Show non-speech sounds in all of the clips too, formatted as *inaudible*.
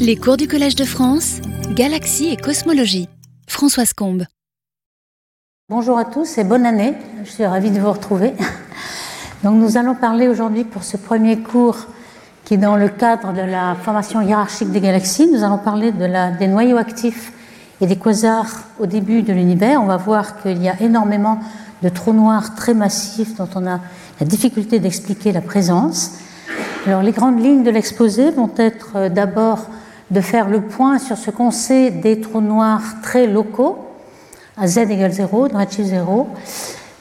Les cours du Collège de France, Galaxie et Cosmologie. Françoise Combe. Bonjour à tous et bonne année. Je suis ravie de vous retrouver. Donc nous allons parler aujourd'hui pour ce premier cours qui est dans le cadre de la formation hiérarchique des galaxies. Nous allons parler des noyaux actifs et des quasars au début de l'univers. On va voir qu'il y a énormément de trous noirs très massifs dont on a la difficulté d'expliquer la présence. Alors les grandes lignes de l'exposé vont être euh, d'abord de faire le point sur ce qu'on sait des trous noirs très locaux, à z égale 0, de redshift 0,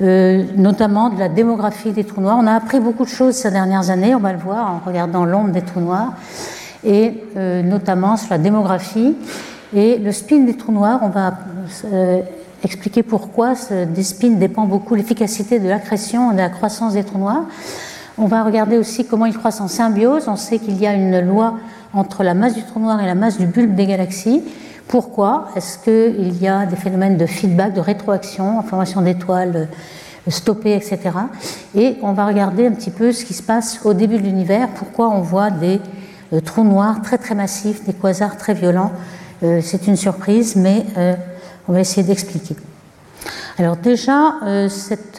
euh, notamment de la démographie des trous noirs. On a appris beaucoup de choses ces dernières années, on va le voir en regardant l'ombre des trous noirs, et euh, notamment sur la démographie et le spin des trous noirs. On va euh, expliquer pourquoi ce, des spins dépend beaucoup l'efficacité de l'accrétion et de la croissance des trous noirs. On va regarder aussi comment ils croissent en symbiose. On sait qu'il y a une loi entre la masse du trou noir et la masse du bulbe des galaxies. Pourquoi Est-ce qu'il y a des phénomènes de feedback, de rétroaction, formation d'étoiles euh, stoppées, etc. Et on va regarder un petit peu ce qui se passe au début de l'univers, pourquoi on voit des euh, trous noirs très très massifs, des quasars très violents. Euh, c'est une surprise, mais on va essayer d'expliquer. Alors déjà,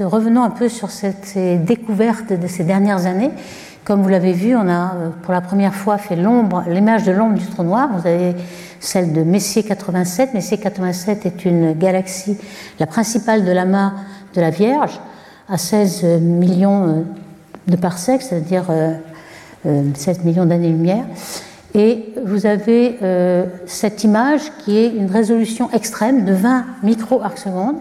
revenons un peu sur cette, ces découvertes de ces dernières années. Comme vous l'avez vu, on a euh, pour la première fois fait l'ombre, l'image de l'ombre du trou noir. Vous avez celle de Messier 87. Messier 87 est une galaxie, la principale de l'amas de la Vierge, à 16 millions euh, de parsecs, c'est-à-dire 16 millions d'années-lumière. Et vous avez euh, cette image qui est une résolution extrême de 20 micro-arcs secondes.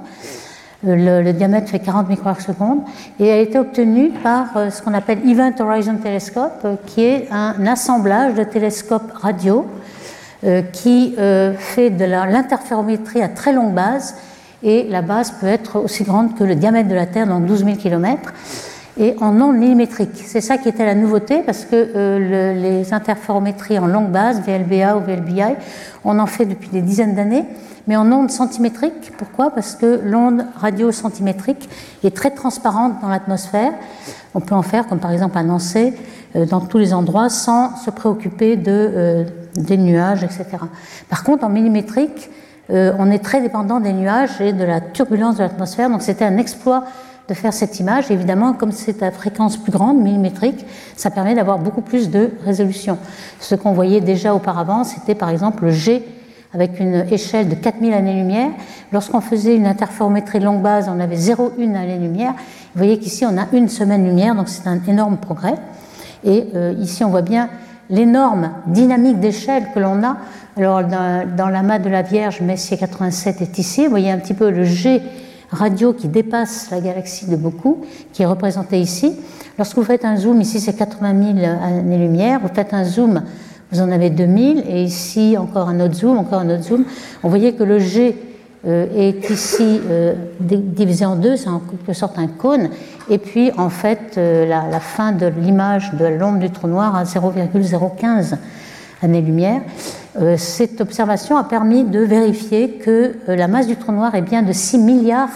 Le, le, diamètre fait 40 micro-arcs secondes et a été obtenue par euh, ce qu'on appelle Event Horizon Telescope, euh, qui est un assemblage de télescopes radio euh, qui euh, fait de l'interférométrie à très longue base et la base peut être aussi grande que le diamètre de la Terre, donc 12 000 km et en ondes millimétriques. C'est ça qui était la nouveauté parce que euh, le, les interférométries en longue base, VLBA ou VLBI, on en fait depuis des dizaines d'années, mais en ondes centimétriques. Pourquoi? Parce que l'onde radio-centimétrique est très transparente dans l'atmosphère. On peut en faire, comme par exemple un lancer, euh, dans tous les endroits sans se préoccuper de, euh, des nuages, etc. Par contre, en millimétrique, euh, on est très dépendant des nuages et de la turbulence de l'atmosphère, donc c'était un exploit de faire cette image. Évidemment, comme c'est à fréquence plus grande, millimétrique, ça permet d'avoir beaucoup plus de résolution. Ce qu'on voyait déjà auparavant, c'était par exemple le G avec une échelle de 4000 années-lumière. Lorsqu'on faisait une interférométrie longue base, on avait 0,1 année-lumière. Vous voyez qu'ici, on a une semaine-lumière, donc c'est un énorme progrès. Et euh, ici, on voit bien l'énorme dynamique d'échelle que l'on a. Alors, dans, dans l'amas de la Vierge, Messier 87 est ici. Vous voyez un petit peu le G radio qui dépasse la galaxie de beaucoup, qui est représenté ici. Lorsque vous faites un zoom, ici c'est 80 000 années-lumière, vous faites un zoom, vous en avez 2000, et ici encore un autre zoom, encore un autre zoom. Vous voyez que le G euh, est ici euh, divisé en deux, c'est en quelque sorte un cône, et puis en fait euh, la, fin de l'image de l'ombre du trou noir à 0,015 années-lumière. Cette observation a permis de vérifier que la masse du trou noir est bien de 6 milliards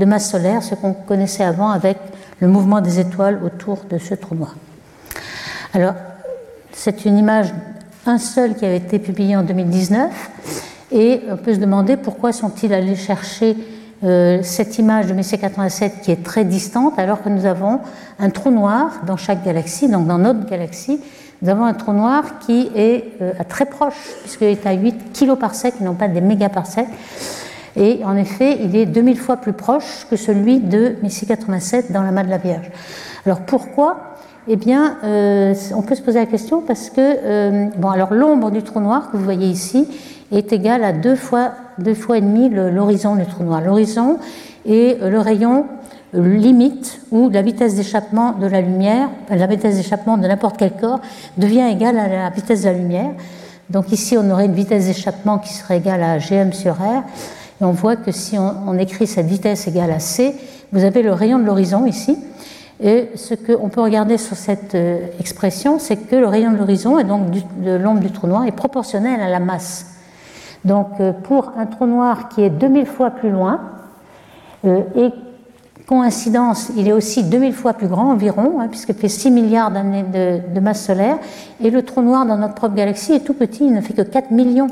de masses solaires, ce qu'on connaissait avant avec le mouvement des étoiles autour de ce trou noir. Alors, c'est une image, un seul qui avait été publié en 2019, et on peut se demander pourquoi sont-ils allés chercher euh, cette image de Messier 87 qui est très distante, alors que nous avons un trou noir dans chaque galaxie, donc dans notre galaxie, nous avons un trou noir qui est euh, très proche, puisqu'il est à 8 kiloparsecs, non pas des mégaparsecs. Et en effet, il est 2000 fois plus proche que celui de Messier 87 dans la main de la Vierge. Alors pourquoi Eh bien, euh, on peut se poser la question parce que, euh, bon, alors l'ombre du trou noir que vous voyez ici est égale à deux fois, deux fois et demi l'horizon du trou noir. L'horizon est le rayon limite où la vitesse d'échappement de la lumière, la vitesse d'échappement de n'importe quel corps devient égale à la vitesse de la lumière. Donc ici, on aurait une vitesse d'échappement qui serait égale à gm sur r. Et on voit que si on écrit cette vitesse égale à c, vous avez le rayon de l'horizon ici. Et ce qu'on peut regarder sur cette euh, expression, c'est que le rayon de l'horizon, et donc de l'ombre du trou noir, est proportionnel à la masse. Donc euh, pour un trou noir qui est 2000 fois plus loin, euh, et coïncidence, il est aussi 2000 fois plus grand environ, hein, puisqu'il fait 6 milliards d'années de, masse solaire, et le trou noir dans notre propre galaxie est tout petit, il ne fait que 4 millions.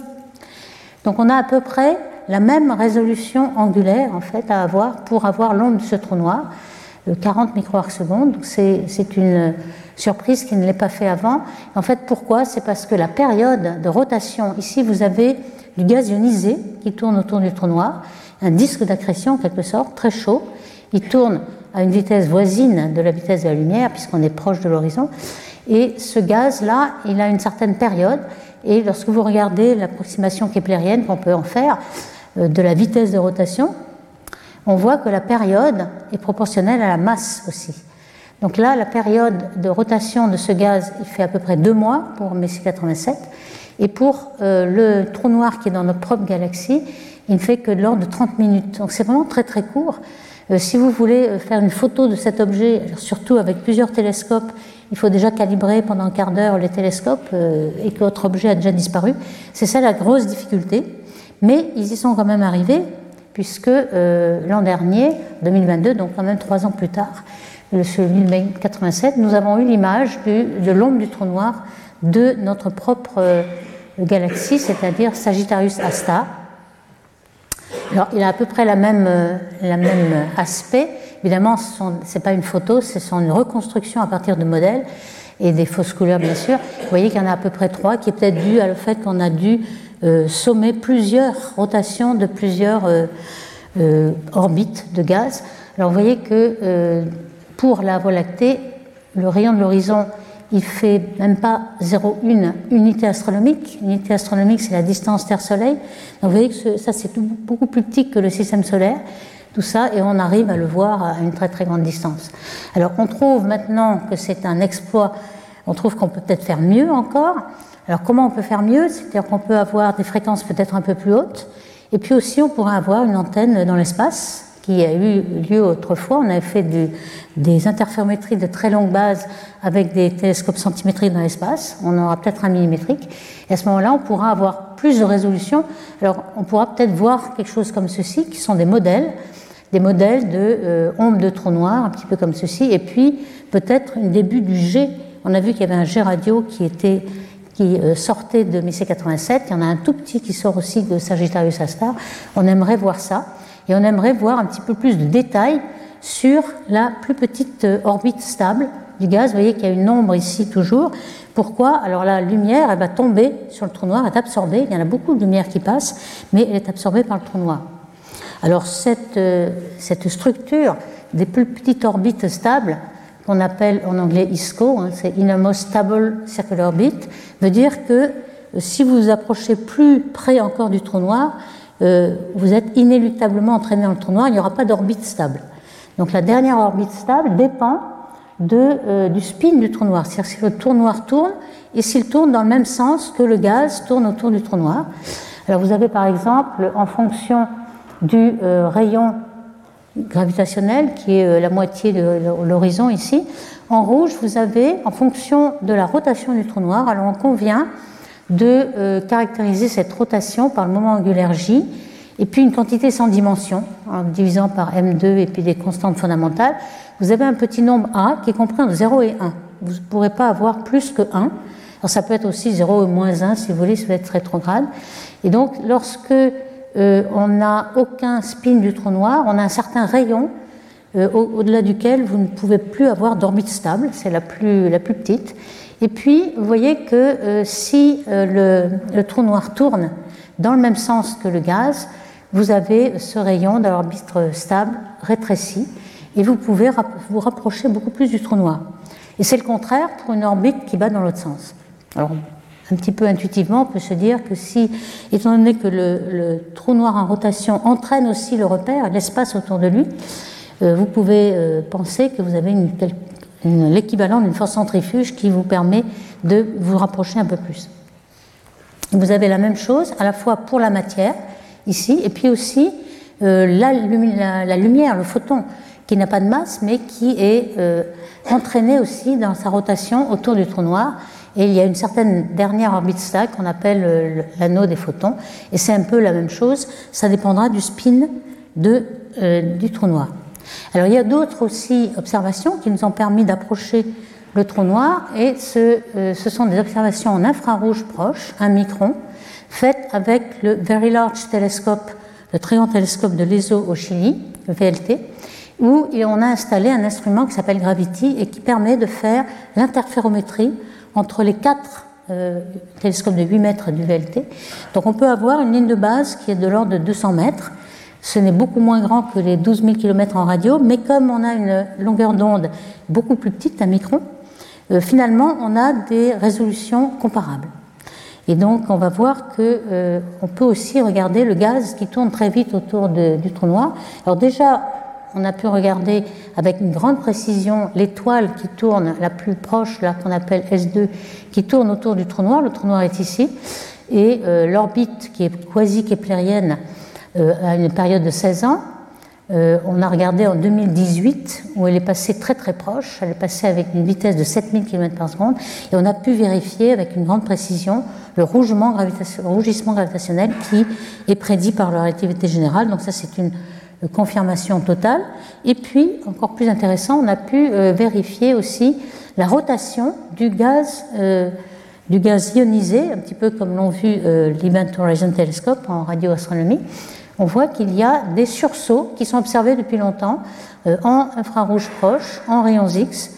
Donc on a à peu près la même résolution angulaire en fait à avoir pour avoir l'onde de ce trou noir, 40 euh, microarcs secondes. C'est une surprise qui ne l'est pas fait avant. En fait, pourquoi? C'est parce que la période de rotation, ici vous avez du gaz ionisé qui tourne autour du trou noir, un disque d'accrétion en quelque sorte, très chaud. Il tourne à une vitesse voisine de la vitesse de la lumière, puisqu'on est proche de l'horizon. Et ce gaz-là, il a une certaine période. Et lorsque vous regardez l'approximation keplérienne qu'on peut en faire euh, de la vitesse de rotation, on voit que la période est proportionnelle à la masse aussi. Donc là, la période de rotation de ce gaz, il fait à peu près deux mois pour Messier 87. Et pour euh, le trou noir qui est dans notre propre galaxie, il ne fait que de l'ordre de 30 minutes. Donc c'est vraiment très très court. Euh, si vous voulez euh, faire une photo de cet objet, surtout avec plusieurs télescopes, il faut déjà calibrer pendant un quart d'heure les télescopes et que votre objet a déjà disparu. C'est ça la grosse difficulté. Mais ils y sont quand même arrivés, puisque l'an dernier, 2022, donc quand même trois ans plus tard, le 1087, nous avons eu l'image de l'ombre du trou noir de notre propre galaxie, c'est-à-dire Sagittarius A alors, il a à peu près la même, euh, la même aspect. Évidemment, ce n'est pas une photo, c'est une reconstruction à partir de modèles et des fausses couleurs, bien sûr. Vous voyez qu'il y en a à peu près trois, qui est peut-être dû au fait qu'on a dû euh, sommer plusieurs rotations de plusieurs euh, orbites de gaz. Alors, vous voyez que pour la Voie lactée, le rayon de l'horizon il fait même pas 0,1 unité astronomique. Unité astronomique, c'est la distance Terre-Soleil. Donc vous voyez que ça, c'est beaucoup plus petit que le système solaire, tout ça, et on arrive à le voir à une très très grande distance. Alors on trouve maintenant que c'est un exploit, on trouve qu'on peut peut-être faire mieux encore. Alors comment on peut faire mieux? C'est-à-dire qu'on peut avoir des fréquences peut-être un peu plus hautes, et puis aussi on pourrait avoir une antenne dans l'espace qui a eu lieu autrefois. On avait fait des interférométries de très longue base avec des télescopes centimétriques dans l'espace. On aura peut-être un millimétrique. Et à ce moment-là, on pourra avoir plus de résolution. Alors, on pourra peut-être voir quelque chose comme ceci, qui sont des modèles, des modèles de euh, ombres de trous noirs, un petit peu comme ceci. Et puis, peut-être un début du G. On a vu qu'il y avait un G radio qui était qui euh, sortait de Messier 87. Il y en a un tout petit qui sort aussi de Sagittarius A star. On aimerait voir ça. Et on aimerait voir un petit peu plus de détails sur la plus petite euh, orbite stable du gaz. Vous voyez qu'il y a une ombre ici toujours. Pourquoi? Alors la lumière, elle va tomber sur le trou noir, elle est absorbée. Il y en a beaucoup de lumière qui passe, mais elle est absorbée par le trou noir. Alors cette, euh, cette structure des plus petites orbites stables, qu'on appelle en anglais ISCO, hein, c'est Innermost Stable Circular Orbit, veut dire que si vous vous approchez plus près encore du trou noir, euh, vous êtes inéluctablement entraîné dans le trou noir, il n'y aura pas d'orbite stable. Donc la dernière orbite stable dépend de, euh, du spin du trou noir, c'est-à-dire si le trou noir tourne et s'il tourne dans le même sens que le gaz tourne autour du trou noir. Alors vous avez par exemple, en fonction du euh, rayon gravitationnel, qui est la moitié de l'horizon ici, en rouge, vous avez, en fonction de la rotation du trou noir, alors on convient de euh, caractériser cette rotation par le moment angulaire J, et puis une quantité sans dimension, en divisant par M2 et puis des constantes fondamentales. Vous avez un petit nombre A qui est compris entre 0 et 1. Vous ne pourrez pas avoir plus que 1. Alors ça peut être aussi 0 ou moins 1 si vous voulez, ça peut être rétrograde. Et donc lorsque euh, on n'a aucun spin du trou noir, on a un certain rayon euh, au-delà duquel vous ne pouvez plus avoir d'orbite stable, c'est la plus, la plus petite. Et puis, vous voyez que euh, si euh, le, trou noir tourne dans le même sens que le gaz, vous avez ce rayon de l'orbite stable rétréci et vous pouvez vous rapprocher beaucoup plus du trou noir. Et c'est le contraire pour une orbite qui bat dans l'autre sens. Alors, un petit peu intuitivement, on peut se dire que si, étant donné que le, trou noir en rotation entraîne aussi le repère, l'espace autour de lui, euh, vous pouvez penser que vous avez une, l'équivalent d'une force centrifuge qui vous permet de vous rapprocher un peu plus. Vous avez la même chose à la fois pour la matière, ici, et puis aussi euh, la, lumière, le photon, qui n'a pas de masse, mais qui est euh, entraîné aussi dans sa rotation autour du trou noir. Et il y a une certaine dernière orbite stable qu'on appelle euh, l'anneau des photons. Et c'est un peu la même chose, ça dépendra du spin du trou noir. Alors il y a d'autres aussi observations qui nous ont permis d'approcher le trou noir et ce, euh, ce, sont des observations en infrarouge proche, un micron, faites avec le Very Large Telescope, le très grand télescope de l'ESO au Chili, VLT, où on a installé un instrument qui s'appelle Gravity et qui permet de faire l'interférométrie entre les quatre euh, télescopes de 8 mètres du VLT. Donc on peut avoir une ligne de base qui est de l'ordre de 200 mètres. Ce n'est beaucoup moins grand que les 12 000 km en radio, mais comme on a une longueur d'onde beaucoup plus petite, un micron, euh, finalement on a des résolutions comparables. Et donc on va voir que euh, peut aussi regarder le gaz qui tourne très vite autour du trou noir. Alors déjà, on a pu regarder avec une grande précision l'étoile qui tourne la plus proche, là qu'on appelle S2, qui tourne autour du trou noir. Le trou noir est ici. Et euh, l'orbite qui est quasi-keplérienne euh, à une période de 16 ans. Euh, on a regardé en 2018 où elle est passée très très proche. Elle est passée avec une vitesse de 7000 km par seconde. Et on a pu vérifier avec une grande précision le rougissement, rougissement gravitationnel qui est prédit par la relativité générale. Donc ça c'est une confirmation totale. Et puis, encore plus intéressant, on a pu euh, vérifier aussi la rotation du gaz, euh, du gaz ionisé, un petit peu comme l'ont vu euh, l'Event Horizon Telescope en radioastronomie. On voit qu'il y a des sursauts qui sont observés depuis longtemps en infrarouge proche, en rayons X,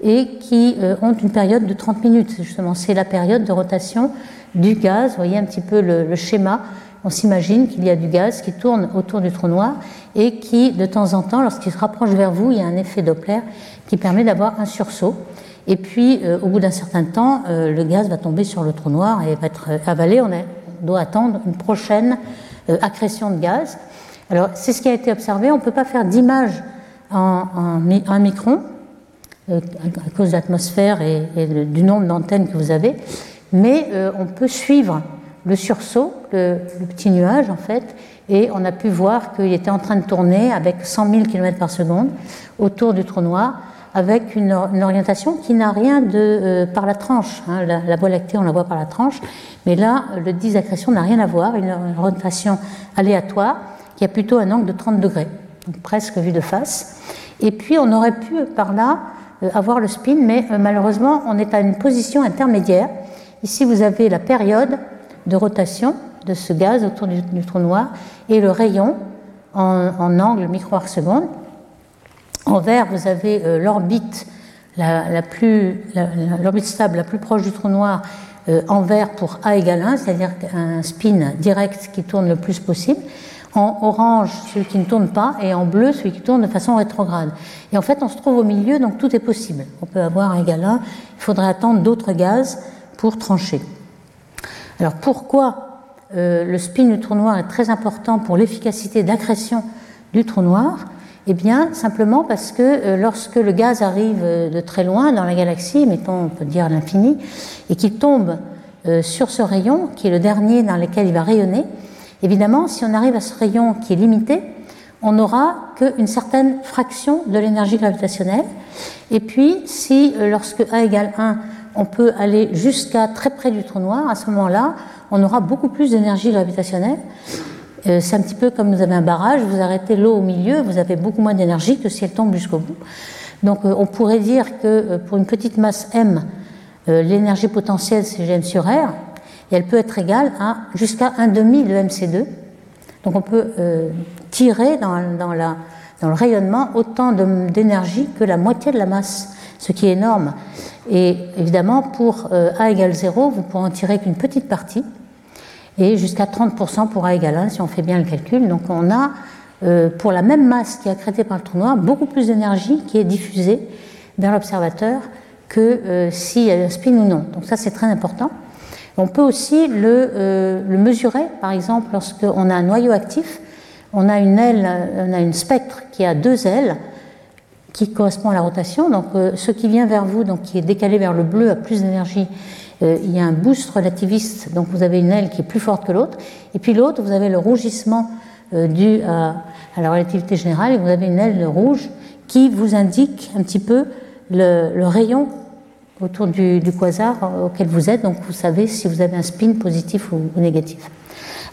et qui ont une période de 30 minutes. Justement, c'est la période de rotation du gaz. Vous voyez un petit peu le, schéma on s'imagine qu'il y a du gaz qui tourne autour du trou noir et qui, de temps en temps, lorsqu'il se rapproche vers vous, il y a un effet Doppler qui permet d'avoir un sursaut. Et puis, euh, au bout d'un certain temps, euh, le gaz va tomber sur le trou noir et va être euh, avalé. On, doit attendre une prochaine accrétion de gaz. Alors, c'est ce qui a été observé. On ne peut pas faire d'image en, un micron à cause de l'atmosphère et, du nombre d'antennes que vous avez, mais on peut suivre le sursaut, le, petit nuage en fait, et on a pu voir qu'il était en train de tourner avec 100 000 km par seconde autour du trou noir, avec une, orientation qui n'a rien de euh, par la tranche. Hein. la, Voie lactée, on la voit par la tranche, mais là, le 10 accrétion n'a rien à voir, une, orientation aléatoire qui a plutôt un angle de 30 degrés, donc presque vue de face. Et puis, on aurait pu par là euh, avoir le spin, mais euh, malheureusement, on est à une position intermédiaire. Ici, vous avez la période de rotation de ce gaz autour du, trou noir et le rayon en, angle micro-arc seconde. En vert, vous avez euh, l'orbite stable la plus proche du trou noir euh, en vert pour A égale 1, c'est-à-dire un spin direct qui tourne le plus possible. En orange, celui qui ne tourne pas, et en bleu, celui qui tourne de façon rétrograde. Et en fait, on se trouve au milieu, donc tout est possible. On peut avoir A égale 1, il faudrait attendre d'autres gaz pour trancher. Alors pourquoi euh, le spin du trou noir est très important pour l'efficacité d'accrétion du trou noir? Eh bien, simplement parce que euh, lorsque le gaz arrive euh, de très loin dans la galaxie, mettons, on peut dire l'infini, et qu'il tombe sur ce rayon, qui est le dernier dans lequel il va rayonner, évidemment, si on arrive à ce rayon qui est limité, on n'aura qu'une certaine fraction de l'énergie gravitationnelle. Et puis, si lorsque A égale 1, on peut aller jusqu'à très près du trou noir, à ce moment-là, on aura beaucoup plus d'énergie gravitationnelle. Euh, c'est un petit peu comme vous avez un barrage, vous arrêtez l'eau au milieu, vous avez beaucoup moins d'énergie que si elle tombe jusqu'au bout. Donc euh, on pourrait dire que euh, pour une petite masse m, l'énergie potentielle c'est Gm sur R, et elle peut être égale à jusqu'à un demi de mc2. Donc on peut tirer dans, le rayonnement autant d'énergie que la moitié de la masse, ce qui est énorme. Et évidemment, pour A égale 0, vous pourrez en tirer qu'une petite partie, et jusqu'à 30% pour A égale 1, si on fait bien le calcul. Donc on a, euh, pour la même masse qui est accrétée par le trou noir, beaucoup plus d'énergie qui est diffusée vers l'observateur que euh, s'il y a un spin ou non. Donc ça, c'est très important. On peut aussi le, le mesurer, par exemple, lorsqu'on a un noyau actif, on a une aile, on a une spectre qui a deux ailes, qui correspond à la rotation. Donc euh, ce qui vient vers vous, donc qui est décalé vers le bleu, a plus d'énergie. Euh, il y a un boost relativiste, donc vous avez une aile qui est plus forte que l'autre. Et puis l'autre, vous avez le rougissement euh, dû à, la relativité générale, et vous avez une aile rouge qui vous indique un petit peu le, rayon autour du, quasar auquel vous êtes. Donc vous savez si vous avez un spin positif ou, négatif.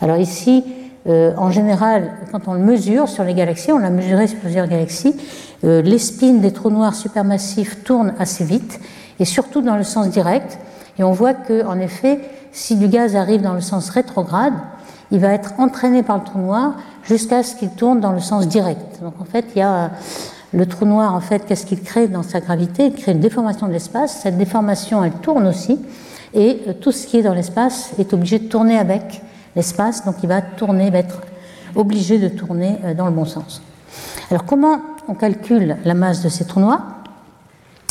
Alors ici, en général, quand on le mesure sur les galaxies, on l'a mesuré sur plusieurs galaxies, les spins des trous noirs supermassifs tournent assez vite, et surtout dans le sens direct. Et on voit que, en effet, si du gaz arrive dans le sens rétrograde, il va être entraîné par le trou noir jusqu'à ce qu'il tourne dans le sens direct. Donc en fait, il y a le trou noir, en fait, qu'est-ce qu'il crée dans sa gravité? Il crée une déformation de l'espace. Cette déformation, elle tourne aussi. Et euh, tout ce qui est dans l'espace est obligé de tourner avec l'espace. Donc il va tourner, va être obligé de tourner euh, dans le bon sens. Alors comment on calcule la masse de ces trous noirs?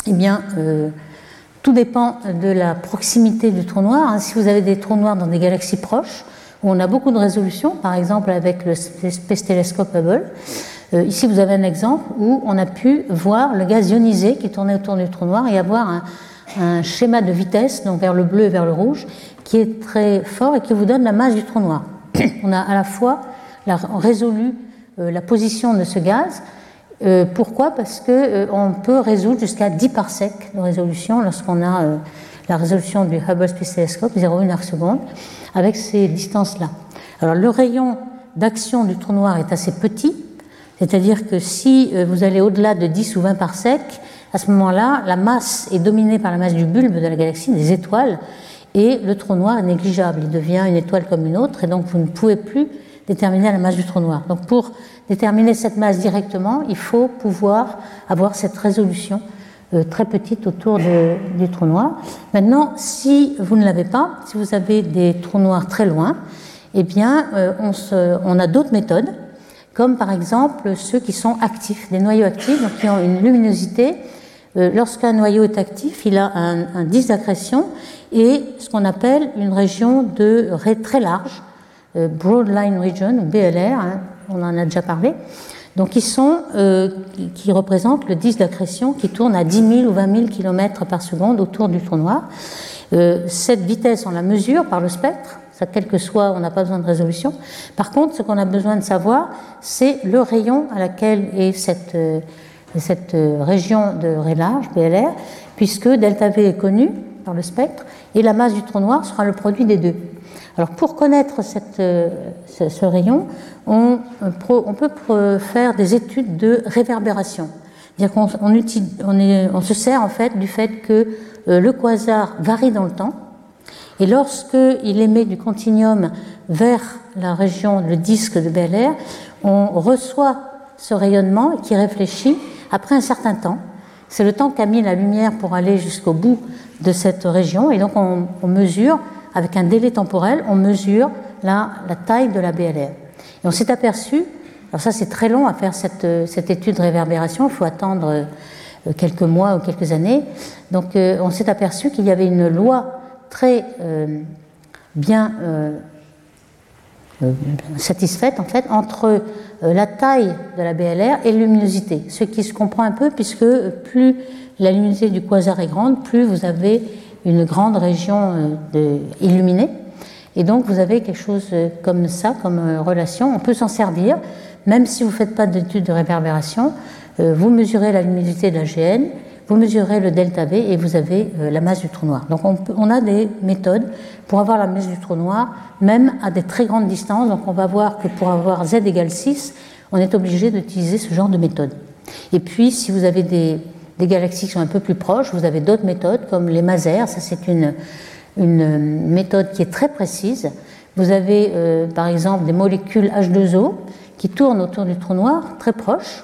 Eh bien, euh, tout dépend de la proximité du trou noir. Hein. Si vous avez des trous noirs dans des galaxies proches, où on a beaucoup de résolution, par exemple avec le Space Telescope Hubble, euh, ici vous avez un exemple où on a pu voir le gaz ionisé qui tournait autour du trou noir et avoir un, schéma de vitesse, donc vers le bleu et vers le rouge, qui est très fort et qui vous donne la masse du trou noir. *clears throat* on a à la fois résolu euh, la position de ce gaz, euh, pourquoi? Parce qu'on euh, peut résoudre jusqu'à 10 parsecs de résolution lorsqu'on a euh, la résolution du Hubble Space Telescope, 0,1 arc seconde, avec ces distances-là. Alors le rayon d'action du trou noir est assez petit, c'est-à-dire que si vous allez au-delà de 10 ou 20 parsecs, à ce moment-là, la masse est dominée par la masse du bulbe de la galaxie, des étoiles, et le trou noir est négligeable. Il devient une étoile comme une autre, et donc vous ne pouvez plus déterminer la masse du trou noir. Donc pour déterminer cette masse directement, il faut pouvoir avoir cette résolution euh, très petite autour du trou noir. Maintenant, si vous ne l'avez pas, si vous avez des trous noirs très loin, eh bien, euh, on, se, on, a d'autres méthodes, comme par exemple ceux qui sont actifs, des noyaux actifs, donc qui ont une luminosité. Euh, lorsqu'un noyau est actif, il a un, un disque d'accrétion et ce qu'on appelle une région de raie très large, Broad Line Region, BLR, hein, on en a déjà parlé. Donc, ils sont, euh, qui représentent le disque d'accrétion qui tourne à 10 000 ou 20 000 km par seconde autour du trou noir. Euh, cette vitesse, on la mesure par le spectre, ça, quel que soit, on n'a pas besoin de résolution. Par contre, ce qu'on a besoin de savoir, c'est le rayon à laquelle est cette, euh, cette région de raie large, BLR, puisque delta V est connu par le spectre, et la masse du trou noir sera le produit des deux. Alors pour connaître euh, ce, rayon, on, on, peut faire des études de réverbération. C'est-à-dire qu'on on, se sert en fait du fait que euh, le quasar varie dans le temps, et lorsqu'il émet du continuum vers la région, le disque de Bel Air, on reçoit ce rayonnement qui réfléchit après un certain temps. C'est le temps qu'a mis la lumière pour aller jusqu'au bout de cette région, et donc on, on mesure avec un délai temporel, on mesure la, la taille de la BLR. Et on s'est aperçu, alors ça c'est très long à faire cette, cette étude de réverbération, il faut attendre euh, quelques mois ou quelques années. Donc euh, on s'est aperçu qu'il y avait une loi très euh, bien satisfaite en fait entre la taille de la BLR et luminosité, ce qui se comprend un peu puisque plus la luminosité du quasar est grande, plus vous avez une grande région euh, illuminée. Et donc vous avez quelque chose euh, comme ça, comme euh, relation. On peut s'en servir, même si vous ne faites pas d'études de réverbération. Vous mesurez la luminosité de la GN, vous mesurez le delta V et vous avez la masse du trou noir. Donc on, on, a des méthodes pour avoir la masse du trou noir, même à des très grandes distances. Donc on va voir que pour avoir Z égale 6, on est obligé d'utiliser ce genre de méthode. Et puis si vous avez des des galaxies qui sont un peu plus proches. Vous avez d'autres méthodes comme les masers, ça c'est une, une méthode qui est très précise. Vous avez euh, par exemple des molécules H2O qui tournent autour du trou noir, très proches.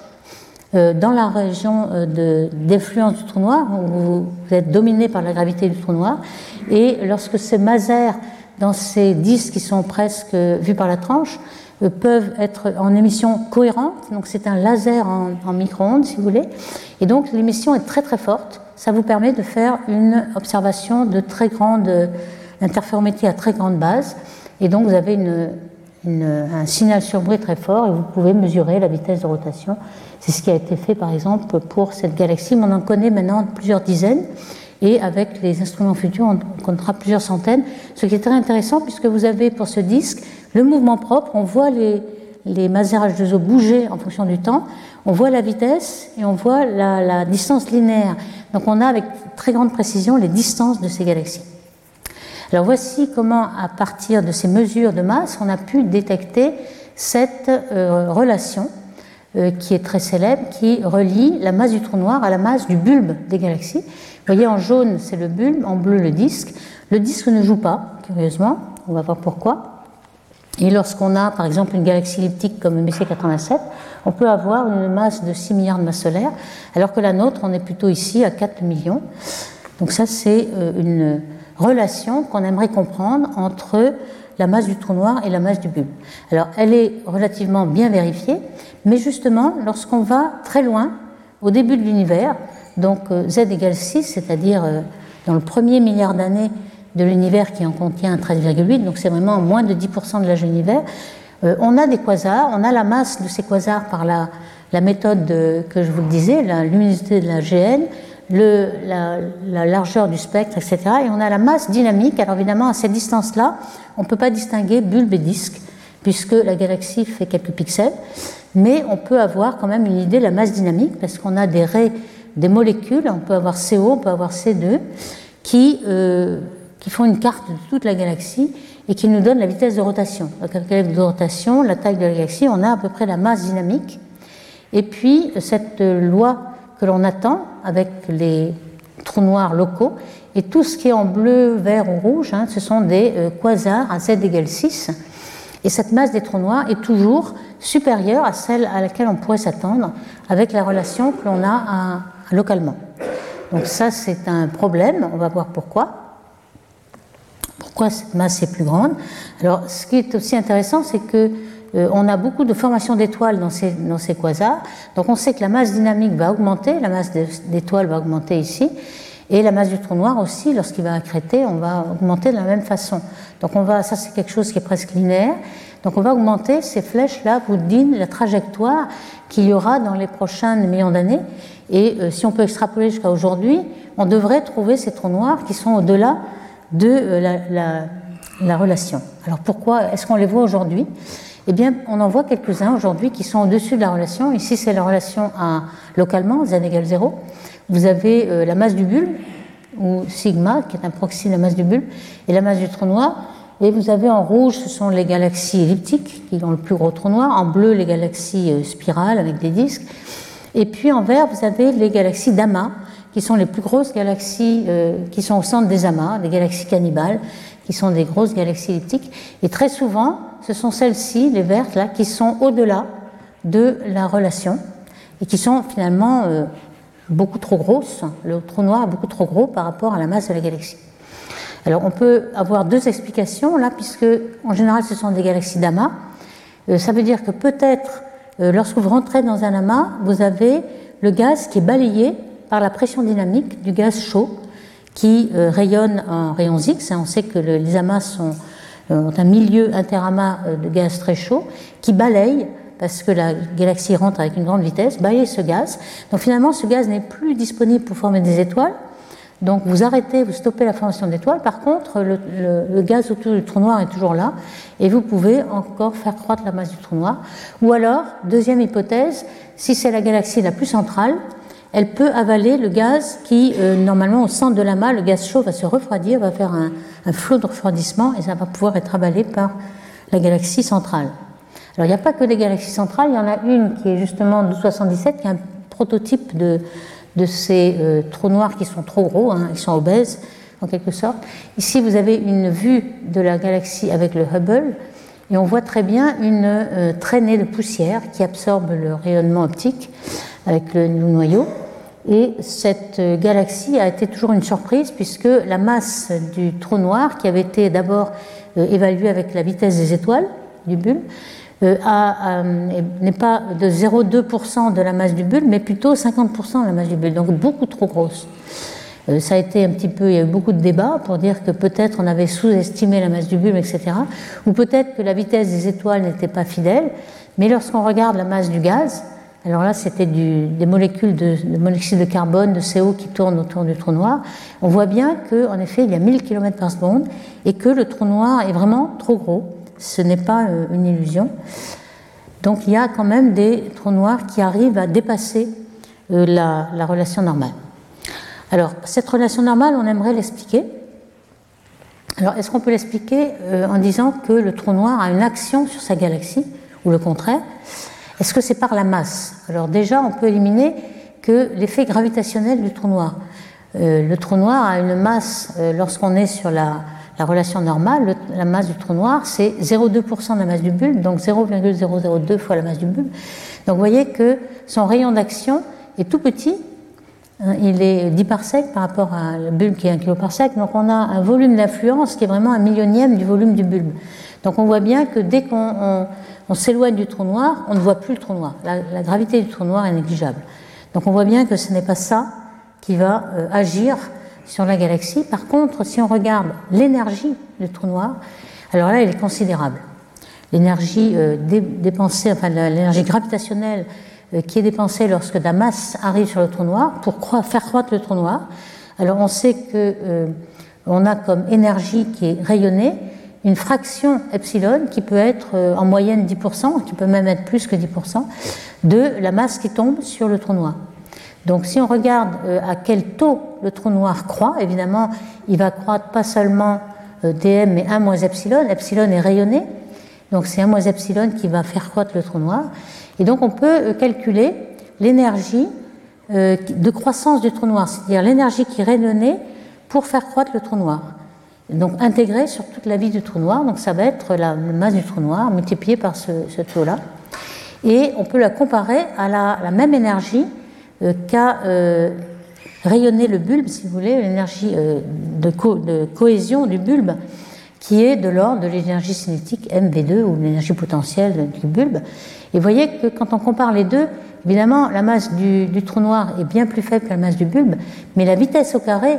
Euh, dans la région euh, du trou noir, où vous, êtes dominé par la gravité du trou noir, et lorsque ces masers, dans ces disques qui sont presque vus par la tranche, euh, peuvent être en émission cohérente. Donc c'est un laser en, micro-ondes, si vous voulez. Et donc l'émission est très très forte. Ça vous permet de faire une observation de très grande interférométrie à très grande base. Et donc vous avez un signal sur bruit très fort et vous pouvez mesurer la vitesse de rotation. C'est ce qui a été fait par exemple pour cette galaxie, mais on en connaît maintenant plusieurs dizaines. Et avec les instruments futurs, on comptera plusieurs centaines. Ce qui est très intéressant puisque vous avez pour ce disque le mouvement propre, on voit les, les de eau bouger en fonction du temps, on voit la vitesse et on voit la, la, distance linéaire. Donc on a avec très grande précision les distances de ces galaxies. Alors voici comment, à partir de ces mesures de masse, on a pu détecter cette relation qui est très célèbre, qui relie la masse du trou noir à la masse du bulbe des galaxies. Vous voyez, en jaune, c'est le bulbe, en bleu, le disque. Le disque ne joue pas, curieusement, on va voir pourquoi. Et lorsqu'on a par exemple une galaxie elliptique comme Messier 87, on peut avoir une masse de 6 milliards de masses solaires, alors que la nôtre, on est plutôt ici à 4 millions. Donc ça, c'est euh, une relation qu'on aimerait comprendre entre la masse du trou noir et la masse du bulbe. Alors elle est relativement bien vérifiée, mais justement, lorsqu'on va très loin, au début de l'univers, donc euh, z égale 6, c'est-à-dire euh, dans le premier milliard d'années de l'univers qui en contient 13,8, donc c'est vraiment moins de 10% de l'âge de l'univers. Euh, on a des quasars, on a la masse de ces quasars par la, méthode que je vous le disais, la de la GN, la, largeur du spectre, etc. Et on a la masse dynamique. Alors évidemment, à cette distance-là, on ne peut pas distinguer bulbe et disque, puisque la galaxie fait quelques pixels, mais on peut avoir quand même une idée de la masse dynamique, parce qu'on a des raies, des molécules, on peut avoir CO, on peut avoir C2, qui euh, qui font une carte de toute la galaxie et qui nous donnent la vitesse de rotation. La vitesse de rotation, la taille de la galaxie, on a à peu près la masse dynamique. Et puis, cette loi que l'on attend avec les trous noirs locaux, et tout ce qui est en bleu, vert ou rouge, hein, ce sont des euh, quasars à z égale 6. Et cette masse des trous noirs est toujours supérieure à celle à laquelle on pourrait s'attendre avec la relation que l'on a à, localement. Donc ça, c'est un problème, on va voir pourquoi. Pourquoi cette masse est plus grande Alors, ce qui est aussi intéressant, c'est que euh, on a beaucoup de formations d'étoiles dans ces, dans ces quasars. Donc, on sait que la masse dynamique va augmenter, la masse d'étoiles va augmenter ici, et la masse du trou noir aussi, lorsqu'il va accréter, on va augmenter de la même façon. Donc, on va, ça c'est quelque chose qui est presque linéaire. Donc, on va augmenter ces flèches-là, vous disent la trajectoire qu'il y aura dans les prochains millions d'années. Et euh, si on peut extrapoler jusqu'à aujourd'hui, on devrait trouver ces trous noirs qui sont au-delà de euh, la, relation. Alors pourquoi est-ce qu'on les voit aujourd'hui? Eh bien, on en voit quelques-uns aujourd'hui qui sont au-dessus de la relation. Ici, c'est la relation à, localement, z égale 0. Vous avez euh, la masse du bulbe, ou sigma, qui est un proxy de la masse du bulbe, et la masse du trou noir. Et vous avez en rouge, ce sont les galaxies elliptiques, qui ont le plus gros trou noir. En bleu, les galaxies euh, spirales avec des disques. Et puis en vert, vous avez les galaxies d'amas, qui sont les plus grosses galaxies euh, qui sont au centre des amas, des galaxies cannibales, qui sont des grosses galaxies elliptiques. Et très souvent, ce sont celles-ci, les vertes, là, qui sont au-delà de la relation et qui sont finalement euh, beaucoup trop grosses. Le trou noir est beaucoup trop gros par rapport à la masse de la galaxie. Alors on peut avoir deux explications là, puisque en général ce sont des galaxies d'amas. Euh, ça veut dire que peut-être lorsque vous rentrez dans un amas, vous avez le gaz qui est balayé par la pression dynamique du gaz chaud qui euh, rayonne en rayons X. On sait que les amas sont, euh, ont un milieu interamas euh, de gaz très chaud qui balaye parce que la galaxie rentre avec une grande vitesse, balaye ce gaz. Donc finalement, ce gaz n'est plus disponible pour former des étoiles. Donc vous arrêtez, vous stoppez la formation d'étoiles. Par contre, le, gaz autour du trou noir est toujours là et vous pouvez encore faire croître la masse du trou noir. Ou alors, deuxième hypothèse, si c'est la galaxie la plus centrale, elle peut avaler le gaz qui, euh, normalement, au centre de la main, le gaz chaud va se refroidir, va faire un, flot de refroidissement et ça va pouvoir être avalé par la galaxie centrale. Alors, il n'y a pas que des galaxies centrales, il y en a une qui est justement de 77, qui est un prototype de, de ces euh, trous noirs qui sont trop gros, hein, ils sont obèses en quelque sorte. Ici, vous avez une vue de la galaxie avec le Hubble et on voit très bien une euh, traînée de poussière qui absorbe le rayonnement optique avec le noyau. Et cette galaxie a été toujours une surprise puisque la masse du trou noir, qui avait été d'abord euh, évaluée avec la vitesse des étoiles du bulbe, euh, n'est pas de 0,2% de la masse du bulbe, mais plutôt 50% de la masse du bulbe, donc beaucoup trop grosse. Euh, ça a été un petit peu, il y a eu beaucoup de débats pour dire que peut-être on avait sous-estimé la masse du bulbe, etc. Ou peut-être que la vitesse des étoiles n'était pas fidèle. Mais lorsqu'on regarde la masse du gaz, alors là, c'était des molécules de, monoxyde de carbone, de CO qui tournent autour du trou noir. On voit bien qu'en effet, il y a 1000 km par seconde et que le trou noir est vraiment trop gros. Ce n'est pas euh, une illusion. Donc il y a quand même des trous noirs qui arrivent à dépasser euh, la, relation normale. Alors, cette relation normale, on aimerait l'expliquer. Alors, est-ce qu'on peut l'expliquer euh, en disant que le trou noir a une action sur sa galaxie ou le contraire? Est-ce que c'est par la masse? Alors déjà, on peut éliminer que l'effet gravitationnel du trou noir. Le trou noir a une masse, lorsqu'on est sur la, relation normale, la masse du trou noir, c'est 0,2% de la masse du bulbe, donc 0,002 fois la masse du bulbe. Donc vous voyez que son rayon d'action est tout petit, hein, il est 10 parsecs par rapport à le bulbe qui est 1 kg par sec, donc on a un volume d'influence qui est vraiment un millionième du volume du bulbe. Donc on voit bien que dès qu'on s'éloigne du trou noir, on ne voit plus le trou noir. La, gravité du trou noir est négligeable. Donc on voit bien que ce n'est pas ça qui va euh, agir sur la galaxie. Par contre, si on regarde l'énergie du trou noir, alors là, elle est considérable. L'énergie euh, dépensée, enfin l'énergie gravitationnelle euh, qui est dépensée lorsque la masse arrive sur le trou noir pour faire croître le trou noir. Alors on sait que on a comme énergie qui est rayonnée une fraction epsilon qui peut être en moyenne 10%, qui peut même être plus que 10%, de la masse qui tombe sur le trou noir. Donc si on regarde euh, à quel taux le trou noir croît, évidemment, il va croître pas seulement euh, dm, mais 1 moins epsilon. Epsilon est rayonné, donc c'est 1 moins epsilon qui va faire croître le trou noir. Et donc on peut euh, calculer l'énergie de croissance du trou noir, c'est-à-dire l'énergie qui rayonnée pour faire croître le trou noir. Donc intégrée sur toute la vie du trou noir, donc ça va être la masse du trou noir multipliée par ce, taux-là. Et on peut la comparer à la même énergie euh, qu'a euh, rayonné le bulbe, si vous voulez, l'énergie euh, de, cohésion du bulbe, qui est de l'ordre de l'énergie cinétique MV2 ou l'énergie potentielle du bulbe. Et vous voyez que quand on compare les deux, évidemment, la masse du, trou noir est bien plus faible que la masse du bulbe, mais la vitesse au carré,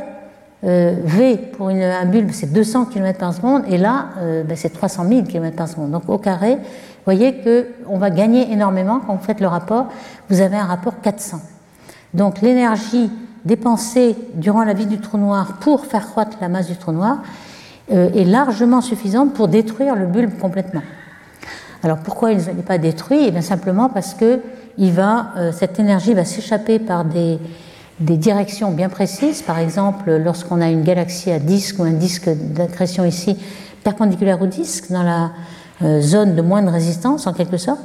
V pour un bulbe, c'est 200 km par seconde, et là, ben, c'est 300 000 km par seconde. Donc au carré, vous voyez qu'on va gagner énormément quand vous faites le rapport. Vous avez un rapport 400. Donc l'énergie dépensée durant la vie du trou noir pour faire croître la masse du trou noir euh, est largement suffisante pour détruire le bulbe complètement. Alors pourquoi il n'est pas détruit? Eh bien simplement parce que euh, cette énergie va s'échapper par des, directions bien précises. Par exemple, lorsqu'on a une galaxie à disque ou un disque d'accrétion ici perpendiculaire au disque, dans la euh, zone de moindre résistance en quelque sorte,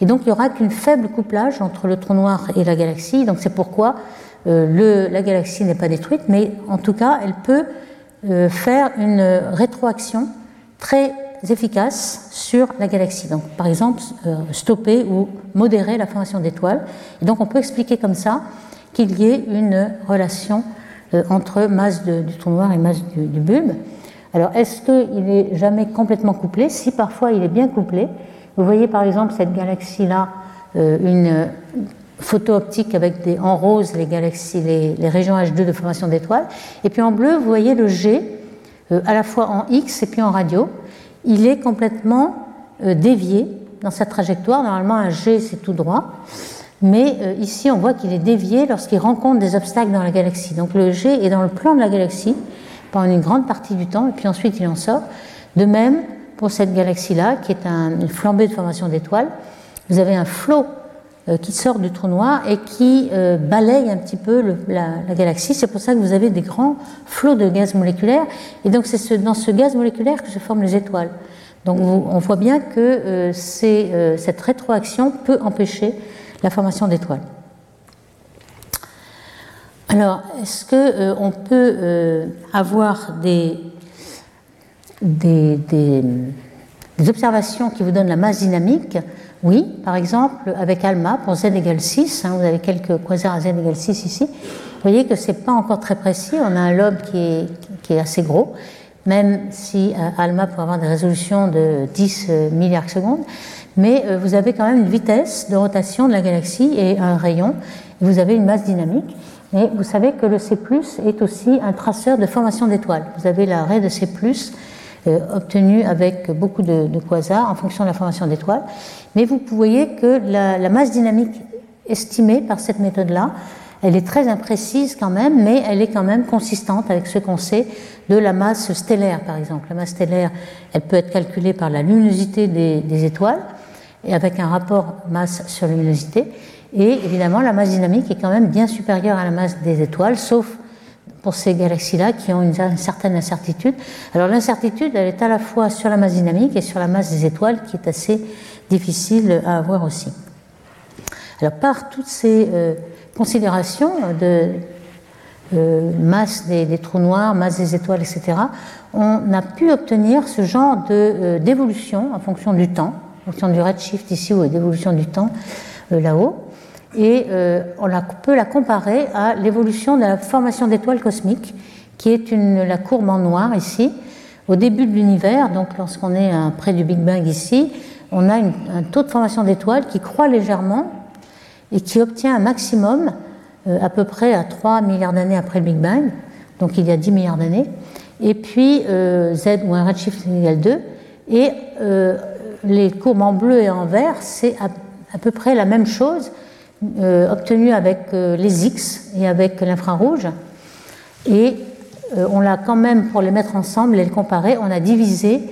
et donc il n'y aura qu'une faible couplage entre le trou noir et la galaxie. Donc c'est pourquoi euh, la galaxie n'est pas détruite, mais en tout cas elle peut euh, faire une rétroaction très efficace sur la galaxie. Donc par exemple euh, stopper ou modérer la formation d'étoiles. Et donc on peut expliquer comme ça qu'il y ait une relation entre masse du trou noir et masse du, du bulbe. Alors est-ce qu'il n'est jamais complètement couplé? Si parfois il est bien couplé, vous voyez par exemple cette galaxie-là, euh, une photo optique avec des, en rose les galaxies, les, régions H2 de formation d'étoiles, et puis en bleu vous voyez le G, euh, à la fois en X et puis en radio. Il est complètement euh, dévié dans sa trajectoire. Normalement un G c'est tout droit, mais ici on voit qu'il est dévié lorsqu'il rencontre des obstacles dans la galaxie. Donc le G est dans le plan de la galaxie pendant une grande partie du temps, et puis ensuite il en sort. De même, pour cette galaxie-là, qui est une flambée de formation d'étoiles, vous avez un flot euh, qui sort du trou noir et qui euh, balaye un petit peu la, galaxie. C'est pour ça que vous avez des grands flots de gaz moléculaire. Et donc c'est dans ce gaz moléculaire que se forment les étoiles. Donc on voit bien que euh, cette rétroaction peut empêcher la formation d'étoiles. Alors, est-ce qu'on peut avoir des des, observations qui vous donnent la masse dynamique, oui, par exemple, avec ALMA, pour z égale 6, hein, vous avez quelques quasars à z égale 6 ici, vous voyez que ce n'est pas encore très précis, on a un lobe qui est, qui est assez gros, même si euh, ALMA peut avoir des résolutions de 10 euh, milliards secondes, mais euh, vous avez quand même une vitesse de rotation de la galaxie et un rayon, vous avez une masse dynamique. Mais vous savez que le C est aussi un traceur de formation d'étoiles. Vous avez l'arrêt de C euh, obtenu avec beaucoup de, quasars en fonction de la formation d'étoiles. Mais vous voyez que la, masse dynamique estimée par cette méthode-là, elle est très imprécise quand même, mais elle est quand même consistante avec ce qu'on sait de la masse stellaire, par exemple. La masse stellaire, elle peut être calculée par la luminosité des, des étoiles, et avec un rapport masse sur luminosité. Et évidemment, la masse dynamique est quand même bien supérieure à la masse des étoiles, sauf pour ces galaxies-là qui ont une, certaine incertitude. Alors l'incertitude, elle est à la fois sur la masse dynamique et sur la masse des étoiles, qui est assez difficile à avoir aussi. Alors par toutes ces euh, considérations de euh, masse des, trous noirs, masse des étoiles, etc., on a pu obtenir ce genre euh, d'évolution en fonction du temps, en fonction du redshift ici ou d'évolution du temps là-haut. Et on peut la comparer à l'évolution de la formation d'étoiles cosmiques, qui est la courbe en noir ici. Au début de l'univers, donc lorsqu'on est près du Big Bang ici, on a un taux de formation d'étoiles qui croît légèrement et qui obtient un maximum euh, à peu près à 3 milliards d'années après le Big Bang, donc il y a 10 milliards d'années, et puis euh, Z ou un redshift égal 2, et euh, les courbes en bleu et en vert, c'est à, peu près la même chose obtenue avec les X et avec l'infrarouge, et on l'a quand même, pour les mettre ensemble et les comparer, on a divisé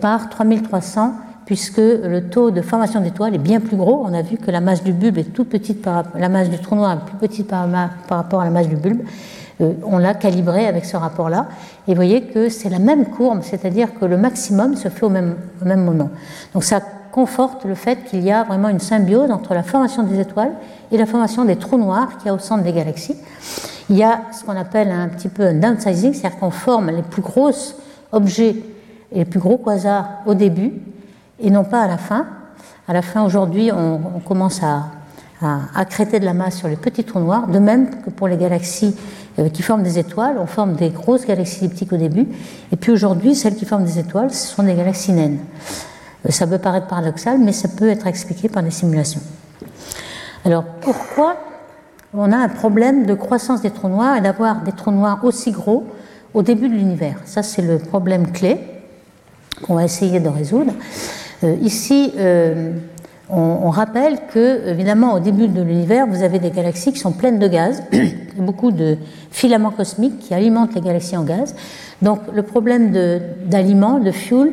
par 3300 puisque le taux de formation d'étoiles est bien plus gros. On a vu que la masse du bulbe est tout petite par la masse du trou noir est plus petite par, rapport à la masse du bulbe. Euh, on l'a calibré avec ce rapport-là. Et vous voyez que c'est la même courbe, c'est-à-dire que le maximum se fait au même, au même moment. Donc ça conforte le fait qu'il y a vraiment une symbiose entre la formation des étoiles et la formation des trous noirs qu'il y a au centre des galaxies. Il y a ce qu'on appelle un petit peu un downsizing, c'est-à-dire qu'on forme les plus gros objets et les plus gros quasars au début, et non pas à la fin. À la fin, aujourd'hui, on, commence à, accréter de la masse sur les petits trous noirs, de même que pour les galaxies euh, qui forment des étoiles, on forme des grosses galaxies elliptiques au début, et puis aujourd'hui, celles qui forment des étoiles, ce sont des galaxies naines. Ça peut paraître paradoxal, mais ça peut être expliqué par des simulations. Alors pourquoi on a un problème de croissance des trous noirs et d'avoir des trous noirs aussi gros au début de l'univers? Ça, c'est le problème clé qu'on va essayer de résoudre. Euh, ici, euh, on, rappelle que, évidemment, au début de l'univers, vous avez des galaxies qui sont pleines de gaz, *coughs* beaucoup de filaments cosmiques qui alimentent les galaxies en gaz. Donc, le problème d'aliment, de, fuel,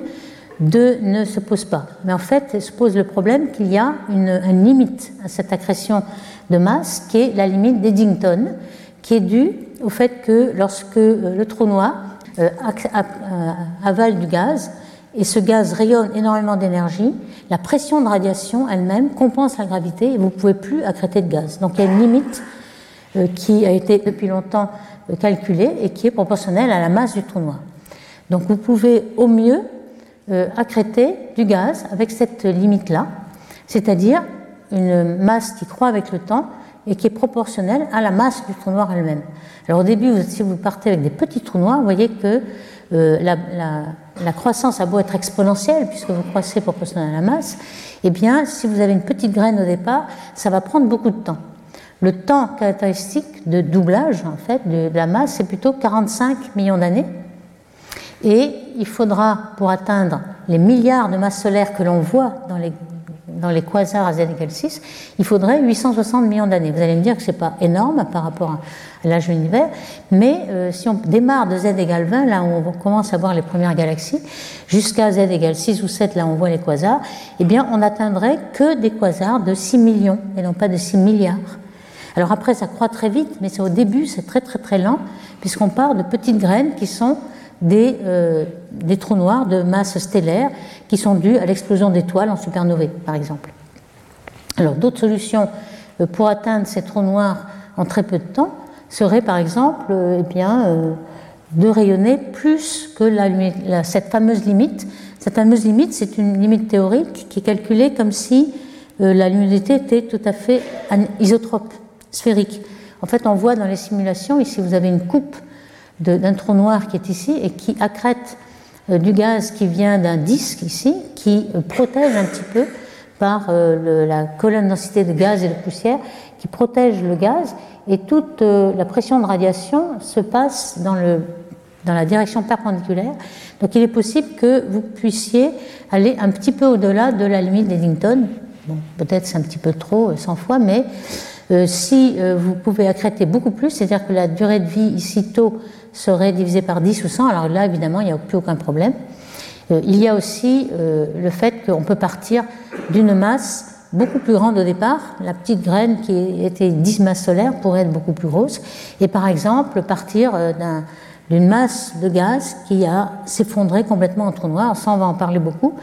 de, ne se pose pas. Mais en fait, se pose le problème qu'il y a une, limite à cette accrétion de masse, qui est la limite d'Eddington, qui est due au fait que lorsque euh, le trou noir avale du gaz, et ce gaz rayonne énormément d'énergie, la pression de radiation elle-même compense la gravité et vous ne pouvez plus accréter de gaz. Donc il y a une limite euh, qui a été depuis longtemps euh, calculée et qui est proportionnelle à la masse du trou noir. Donc vous pouvez au mieux euh, accréter du gaz avec cette limite-là, c'est-à-dire une masse qui croît avec le temps et qui est proportionnelle à la masse du trou noir elle-même. Alors au début, si vous partez avec des petits trous noirs, vous voyez que la, la croissance a beau être exponentielle, puisque vous croissez proportionnellement à la masse, eh bien, si vous avez une petite graine au départ, ça va prendre beaucoup de temps. Le temps caractéristique de doublage, en fait, de la masse, c'est plutôt 45 millions d'années. Et il faudra, pour atteindre les milliards de masses solaires que l'on voit dans les dans les quasars à z égale 6, il faudrait 860 millions d'années. Vous allez me dire que ce n'est pas énorme par rapport à l'âge de l'univers, mais euh, si on démarre de z égale 20, là où on commence à voir les premières galaxies, jusqu'à z égale 6 ou 7, là où on voit les quasars, eh bien on n'atteindrait que des quasars de 6 millions et non pas de 6 milliards. Alors après, ça croît très vite, mais c'est au début, c'est très très très lent, puisqu'on part de petites graines qui sont des, euh, des trous noirs de masse stellaire qui sont dus à l'explosion d'étoiles en supernovae, par exemple. Alors d'autres solutions euh, pour atteindre ces trous noirs en très peu de temps seraient par exemple euh, eh bien, de rayonner plus que la, cette fameuse limite. Cette fameuse limite, c'est une limite théorique qui est calculée comme si la luminosité était tout à fait isotrope, sphérique. En fait, on voit dans les simulations, ici vous avez une coupe d'un trou noir qui est ici et qui accrète euh, du gaz qui vient d'un disque ici, qui euh, protège un petit peu par euh, la colonne densité de gaz et de poussière, qui protège le gaz, et toute la pression de radiation se passe dans, le, dans la direction perpendiculaire. Donc il est possible que vous puissiez aller un petit peu au-delà de la limite d'Eddington. Bon, peut-être c'est un petit peu trop, 100 fois, mais si vous pouvez accréter beaucoup plus, c'est-à-dire que la durée de vie ici tôt serait divisé par 10 ou 100, alors là, évidemment, il n'y a plus aucun problème. Euh, il y a aussi euh, le fait qu'on peut partir d'une masse beaucoup plus grande au départ. La petite graine qui était 10 masses solaires pourrait être beaucoup plus grosse. Et par exemple, partir euh, d'une masse de gaz qui a s'effondré complètement en trou noir. Ça, on va en parler beaucoup.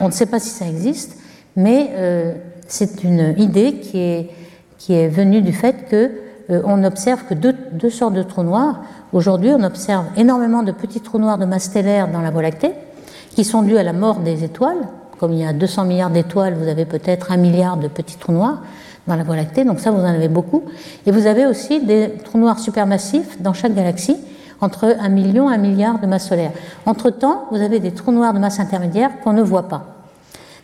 On ne sait pas si ça existe, mais euh, c'est une idée qui est, qui est venue du fait que euh, observe que deux, sortes de trous noirs. Aujourd'hui, on observe énormément de petits trous noirs de masse stellaire dans la Voie lactée, qui sont dus à la mort des étoiles. Comme il y a 200 milliards d'étoiles, vous avez peut-être un milliard de petits trous noirs dans la Voie lactée, donc ça, vous en avez beaucoup. Et vous avez aussi des trous noirs supermassifs dans chaque galaxie, entre un million et un milliard de masse solaire. Entre-temps, vous avez des trous noirs de masse intermédiaire qu'on ne voit pas.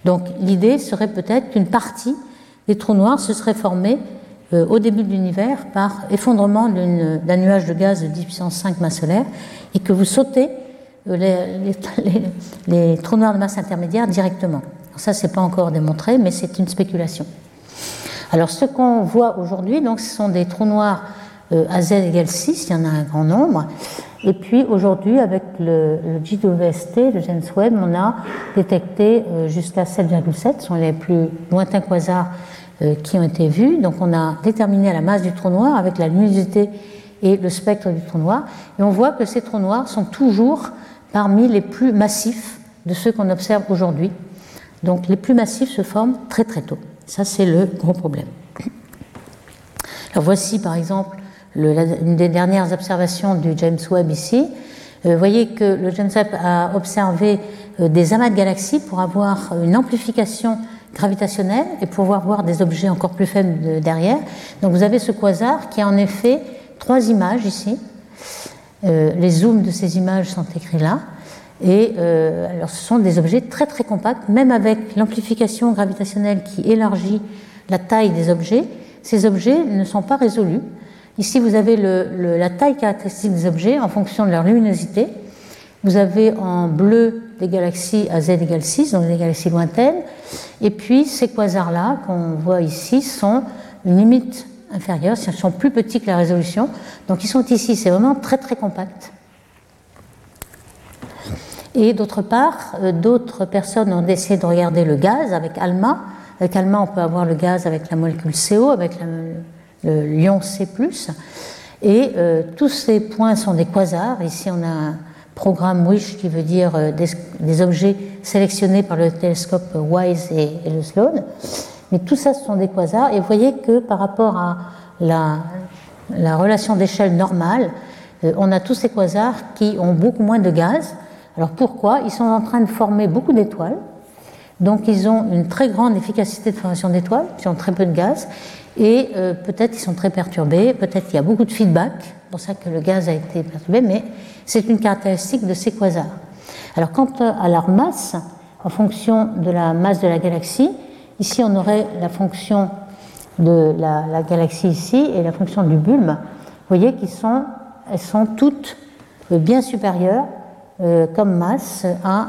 Donc l'idée serait peut-être qu'une partie des trous noirs se serait formée euh, au début de l'univers par effondrement d'un nuage de gaz de 10 puissance 5 masse solaire et que vous sautez euh, les, les, les, trous noirs de masse intermédiaire directement. Alors ça, c'est pas encore démontré, mais c'est une spéculation. Alors, ce qu'on voit aujourd'hui, ce sont des trous noirs euh, à z égale 6, il y en a un grand nombre. Et puis aujourd'hui, avec le, JWST, le James Webb, on a détecté jusqu'à 7,7, ce sont les plus lointains quasars qui ont été vus. Donc on a déterminé la masse du trou noir avec la luminosité et le spectre du trou noir. Et on voit que ces trous noirs sont toujours parmi les plus massifs de ceux qu'on observe aujourd'hui. Donc les plus massifs se forment très très tôt. Ça, c'est le gros problème. Alors voici par exemple le, une des dernières observations du James Webb ici. Euh, vous voyez que le James Webb a observé euh, des amas de galaxies pour avoir une amplification gravitationnelle et pouvoir voir des objets encore plus faibles derrière. Donc vous avez ce quasar qui a en effet trois images ici. Euh, les zooms de ces images sont écrits là. Et euh, alors ce sont des objets très très compacts, même avec l'amplification gravitationnelle qui élargit la taille des objets, ces objets ne sont pas résolus. Ici, vous avez la taille caractéristique des objets en fonction de leur luminosité. Vous avez en bleu des galaxies à z égale 6, donc des galaxies lointaines. Et puis ces quasars-là qu'on voit ici sont une limite inférieure, ils sont plus petits que la résolution. Donc ils sont ici, c'est vraiment très très compact. Et d'autre part, euh, d'autres personnes ont essayé de regarder le gaz avec ALMA. Avec ALMA, on peut avoir le gaz avec la molécule CO, avec le lion C+. Et euh, tous ces points sont des quasars. Ici, on a programme WISH qui veut dire euh, des, objets sélectionnés par le télescope WISE et, le Sloan. Mais tout ça, ce sont des quasars. Et vous voyez que par rapport à la, la relation d'échelle normale, on a tous ces quasars qui ont beaucoup moins de gaz alors pourquoi? Ils sont en train de former beaucoup d'étoiles, donc ils ont une très grande efficacité de formation d'étoiles, ils ont très peu de gaz, et euh, peut-être ils sont très perturbés, peut-être il y a beaucoup de feedback, c'est pour ça que le gaz a été perturbé, mais c'est une caractéristique de ces quasars. Alors quant à leur masse, en fonction de la masse de la galaxie, ici on aurait la fonction de la, la galaxie ici et la fonction du bulbe, vous voyez qu'elles sont, toutes bien supérieures euh, comme masse à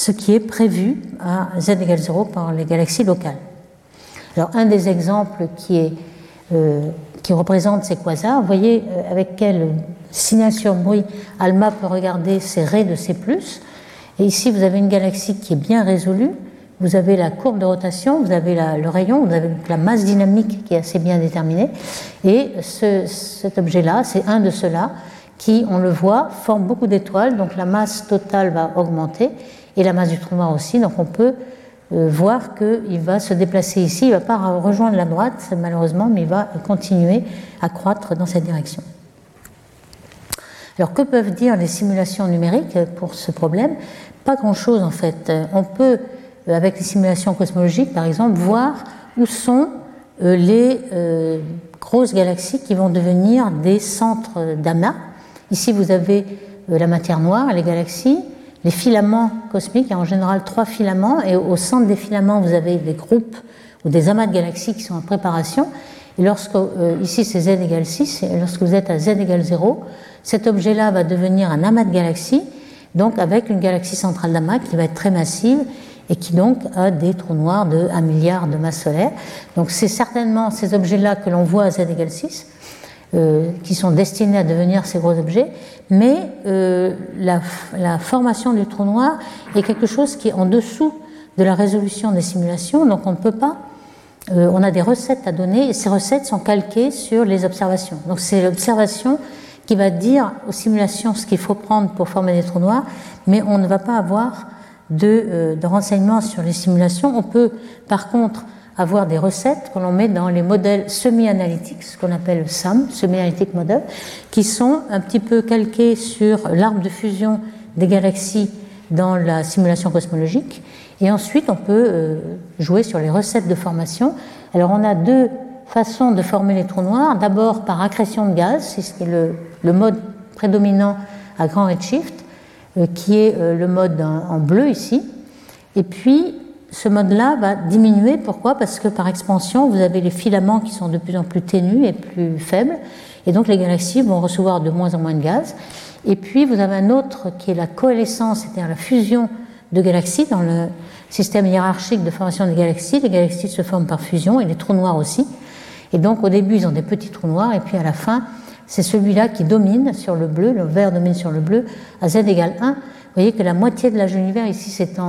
ce qui est prévu à z égale 0 par les galaxies locales. Alors un des exemples qui, euh, représente ces quasars, vous voyez euh, avec quel signal sur bruit ALMA peut regarder ces raies de C+. Et ici vous avez une galaxie qui est bien résolue, vous avez la courbe de rotation, vous avez le rayon, vous avez la masse dynamique qui est assez bien déterminée. Et ce, cet objet-là, c'est un de ceux-là qui, on le voit, forme beaucoup d'étoiles, donc la masse totale va augmenter et la masse du trou noir aussi. Donc on peut euh, voir qu'il va se déplacer ici, il ne va pas rejoindre la droite malheureusement, mais il va continuer à croître dans cette direction. Alors que peuvent dire les simulations numériques pour ce problème? Pas grand-chose en fait. On peut, euh, avec les simulations cosmologiques par exemple, voir où sont euh, les grosses galaxies qui vont devenir des centres d'amas Ici, vous avez euh, la matière noire, les galaxies, les filaments cosmiques, il y a en général trois filaments, et au centre des filaments, vous avez des groupes ou des amas de galaxies qui sont en préparation. Et lorsque, euh, ici c'est z égale 6, et lorsque vous êtes à z égale 0, cet objet-là va devenir un amas de galaxies, donc avec une galaxie centrale d'amas qui va être très massive et qui donc a des trous noirs de 1 milliard de masse solaire. Donc c'est certainement ces objets-là que l'on voit à z égale 6. Euh, qui sont destinés à devenir ces gros objets, mais euh, la, formation du trou noir est quelque chose qui est en dessous de la résolution des simulations, donc on ne peut pas euh, on a des recettes à donner et ces recettes sont calquées sur les observations. Donc c'est l'observation qui va dire aux simulations ce qu'il faut prendre pour former des trous noirs, mais on ne va pas avoir de, de renseignements sur les simulations. On peut par contre avoir des recettes que l'on met dans les modèles semi-analytiques, ce qu'on appelle SAM, Semi-Analytic Model, qui sont un petit peu calqués sur l'arbre de fusion des galaxies dans la simulation cosmologique. Et ensuite, on peut euh, jouer sur les recettes de formation. Alors, on a deux façons de former les trous noirs. D'abord par accrétion de gaz, c'est le, le, mode prédominant à grand redshift, euh, qui est euh, le mode en, en bleu ici. Et puis, ce mode-là va diminuer. Pourquoi? Parce que par expansion, vous avez les filaments qui sont de plus en plus ténus et plus faibles. Et donc, les galaxies vont recevoir de moins en moins de gaz. Et puis, vous avez un autre qui est la coalescence, c'est-à-dire la fusion de galaxies dans le système hiérarchique de formation des galaxies. Les galaxies se forment par fusion et les trous noirs aussi. Et donc, au début, ils ont des petits trous noirs, et puis à la fin, c'est celui-là qui domine sur le bleu, le vert domine sur le bleu, à z égale 1. Vous voyez que la moitié de l'âge de l'univers, ici c'est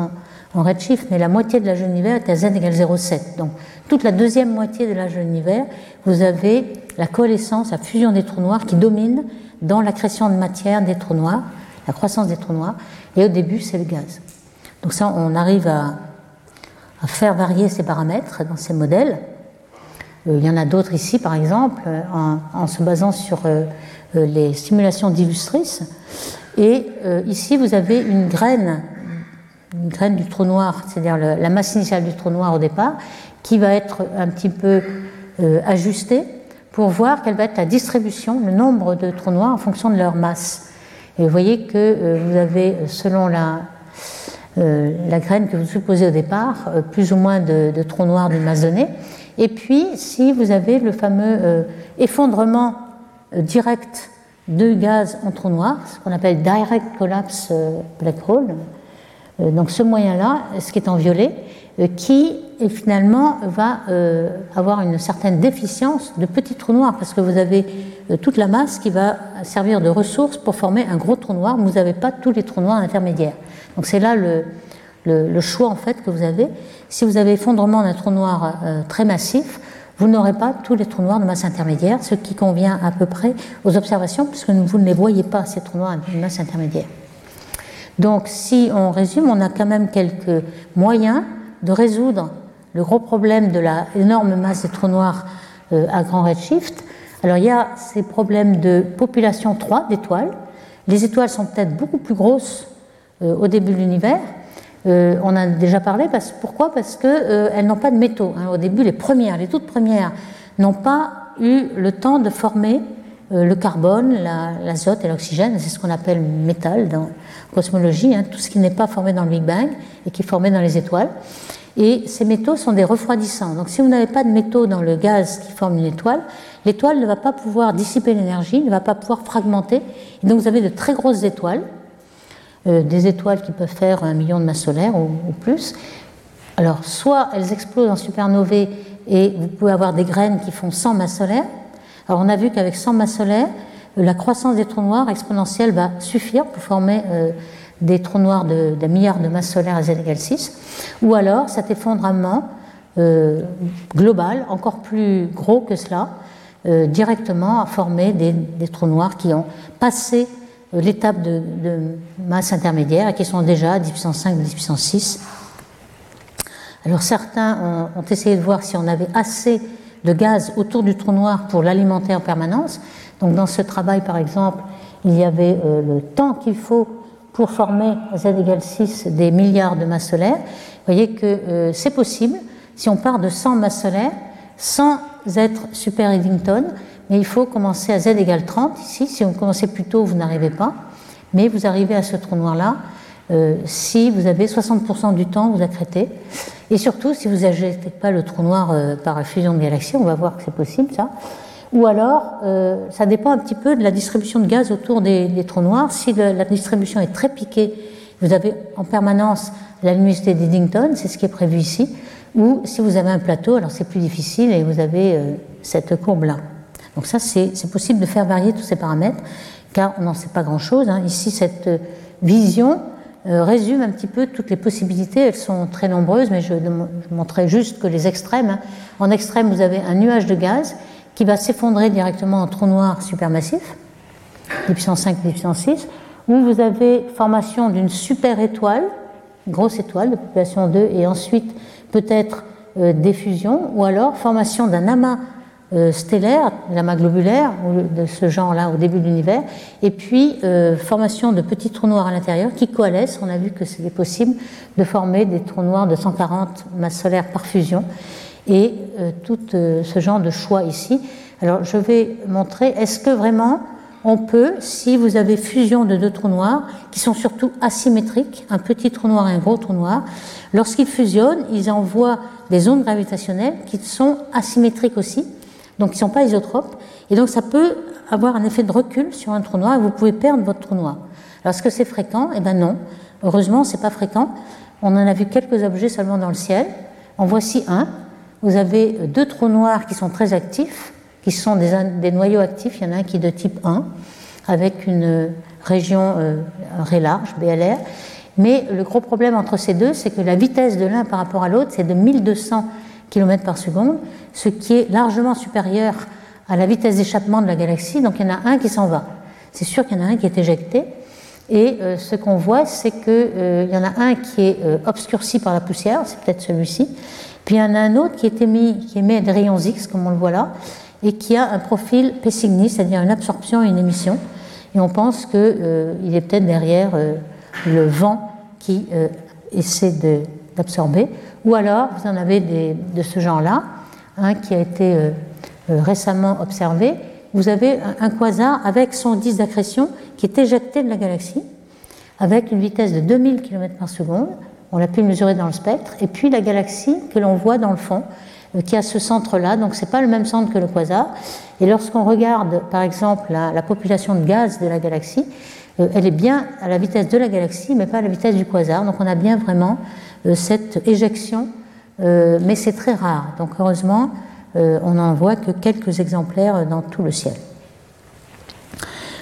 en, redshift, mais la moitié de l'âge de l'univers est à z égale 0,7. Donc, toute la deuxième moitié de l'âge de l'univers, vous avez la coalescence, la fusion des trous noirs qui domine dans la création de matière des trous noirs, la croissance des trous noirs, et au début, c'est le gaz. Donc ça, on arrive à, faire varier ces paramètres dans ces modèles. Euh, il y en a d'autres ici, par exemple, en, en se basant sur euh, euh les simulations d'illustrices. Et euh, ici, vous avez une graine, une graine du trou noir, c'est-à-dire la masse initiale du trou noir au départ, qui va être un petit peu euh, ajustée pour voir quelle va être la distribution, le nombre de trous noirs en fonction de leur masse. Et vous voyez que euh, vous avez, selon la, la graine que vous supposez au départ, plus ou moins de, de trous noirs d'une masse donnée. Et puis, si vous avez le fameux euh, effondrement euh, direct de gaz en trou noir, ce qu'on appelle direct collapse euh, black hole, donc ce moyen-là, ce qui est en violet, qui finalement va avoir une certaine déficience de petits trous noirs, parce que vous avez toute la masse qui va servir de ressource pour former un gros trou noir, mais vous n'avez pas tous les trous noirs intermédiaires. Donc c'est là le, choix en fait que vous avez. Si vous avez effondrement d'un trou noir euh, très massif, vous n'aurez pas tous les trous noirs de masse intermédiaire, ce qui convient à peu près aux observations, puisque vous ne les voyez pas, ces trous noirs de masse intermédiaire. Donc, si on résume, on a quand même quelques moyens de résoudre le gros problème de la énorme masse des trous noirs euh, à grand redshift. Alors, il y a ces problèmes de population 3 d'étoiles. Les étoiles sont peut-être beaucoup plus grosses euh, au début de l'univers, euh, on a déjà parlé. Parce, pourquoi? Parce qu'elles euh, n'ont pas de métaux. Hein. Au début, les premières, les toutes premières, n'ont pas eu le temps de former le carbone, l'azote la, et l'oxygène. C'est ce qu'on appelle métal dans cosmologie, hein, tout ce qui n'est pas formé dans le Big Bang et qui est formé dans les étoiles. Et ces métaux sont des refroidissants. Donc si vous n'avez pas de métaux dans le gaz qui forme une étoile, l'étoile ne va pas pouvoir dissiper l'énergie, ne va pas pouvoir fragmenter. Et donc vous avez de très grosses étoiles euh, des étoiles qui peuvent faire un million de masses solaires ou, ou, plus. Alors, soit elles explosent en supernovae et vous pouvez avoir des graines qui font 100 masses solaires. Alors, on a vu qu'avec 100 masses solaires, euh, la croissance des trous noirs exponentielle va suffire pour former euh, des trous noirs d'un milliard de masses solaires à z égale 6. Ou alors, cet effondrement euh, global, encore plus gros que cela, directement a formé des, trous noirs qui ont passé l'étape de, masse intermédiaire et qui sont déjà à 10 puissance 5, 10 puissance 6. Alors certains ont, essayé de voir si on avait assez de gaz autour du trou noir pour l'alimenter en permanence. Donc dans ce travail, par exemple, il y avait euh, le temps qu'il faut pour former à z égale 6 des milliards de masses solaires. Vous voyez que euh, c'est possible si on part de 100 masses solaires sans être super Eddington, mais il faut commencer à z égale 30 ici. Si vous commencez plus tôt, vous n'arrivez pas, mais vous arrivez à ce trou noir-là euh, si vous avez 60% du temps, vous accrétez. Et surtout, si vous n'ajoutez pas le trou noir euh, par fusion de galaxies, on va voir que c'est possible ça. Ou alors, euh, ça dépend un petit peu de la distribution de gaz autour des, trous noirs. Si la distribution est très piquée, vous avez en permanence la luminosité d'Eddington, c'est ce qui est prévu ici. Ou si vous avez un plateau, alors c'est plus difficile et vous avez euh, cette courbe-là. Donc ça, c'est possible de faire varier tous ces paramètres, car on n'en sait pas grand-chose. Hein. Ici, cette vision résume un petit peu toutes les possibilités. Elles sont très nombreuses, mais je, je montrerai juste que les extrêmes. Hein. En extrême, vous avez un nuage de gaz qui va s'effondrer directement en trou noir supermassif, des puissance 5, des puissance 6, où vous avez formation d'une super étoile, grosse étoile de population 2, et ensuite peut-être euh, diffusion, ou alors formation d'un amas euh, stellaire, l'amas globulaire, de ce genre-là au début de l'univers, et puis euh, formation de petits trous noirs à l'intérieur qui coalescent. On a vu que c'était possible de former des trous noirs de 140 masses solaires par fusion et euh, tout euh, ce genre de choix ici. Alors je vais montrer, est-ce que vraiment on peut, si vous avez fusion de deux trous noirs, qui sont surtout asymétriques, un petit trou noir et un gros trou noir, lorsqu'ils fusionnent, ils envoient des ondes gravitationnelles qui sont asymétriques aussi, donc qui ne sont pas isotropes, et donc ça peut avoir un effet de recul sur un trou noir et vous pouvez perdre votre trou noir. Alors est-ce que c'est fréquent? Eh bien non, heureusement c'est pas fréquent. On en a vu quelques objets seulement dans le ciel. En voici un, vous avez deux trous noirs qui sont très actifs, qui sont des, noyaux actifs. Il y en a un qui est de type 1, avec une région euh, très large, BLR. Mais le gros problème entre ces deux, c'est que la vitesse de l'un par rapport à l'autre, c'est de 1200 km par seconde, ce qui est largement supérieur à la vitesse d'échappement de la galaxie. Donc il y en a un qui s'en va. C'est sûr qu'il y en a un qui est éjecté. Et euh, ce qu'on voit, c'est qu'il euh, y en a un qui est obscurci par la poussière, c'est peut-être celui-ci, puis il y en a un autre qui, est émis, émet des rayons X, comme on le voit là, et qui a un profil Pessigny, c'est-à-dire une absorption et une émission. Et on pense qu'il euh, est peut-être derrière euh, le vent qui euh, essaie d'absorber. Ou alors, vous en avez de ce genre-là, un qui a été récemment observé. Vous avez un, quasar avec son disque d'accrétion qui est éjecté de la galaxie, avec une vitesse de 2000 km par seconde, on l'a pu mesurer dans le spectre, et puis la galaxie que l'on voit dans le fond, euh, qui a ce centre-là, donc ce n'est pas le même centre que le quasar. Et lorsqu'on regarde, par exemple, la, population de gaz de la galaxie, euh, elle est bien à la vitesse de la galaxie, mais pas à la vitesse du quasar. Donc on a bien vraiment euh, cette éjection, mais c'est très rare. Donc heureusement, on n'en voit que quelques exemplaires dans tout le ciel.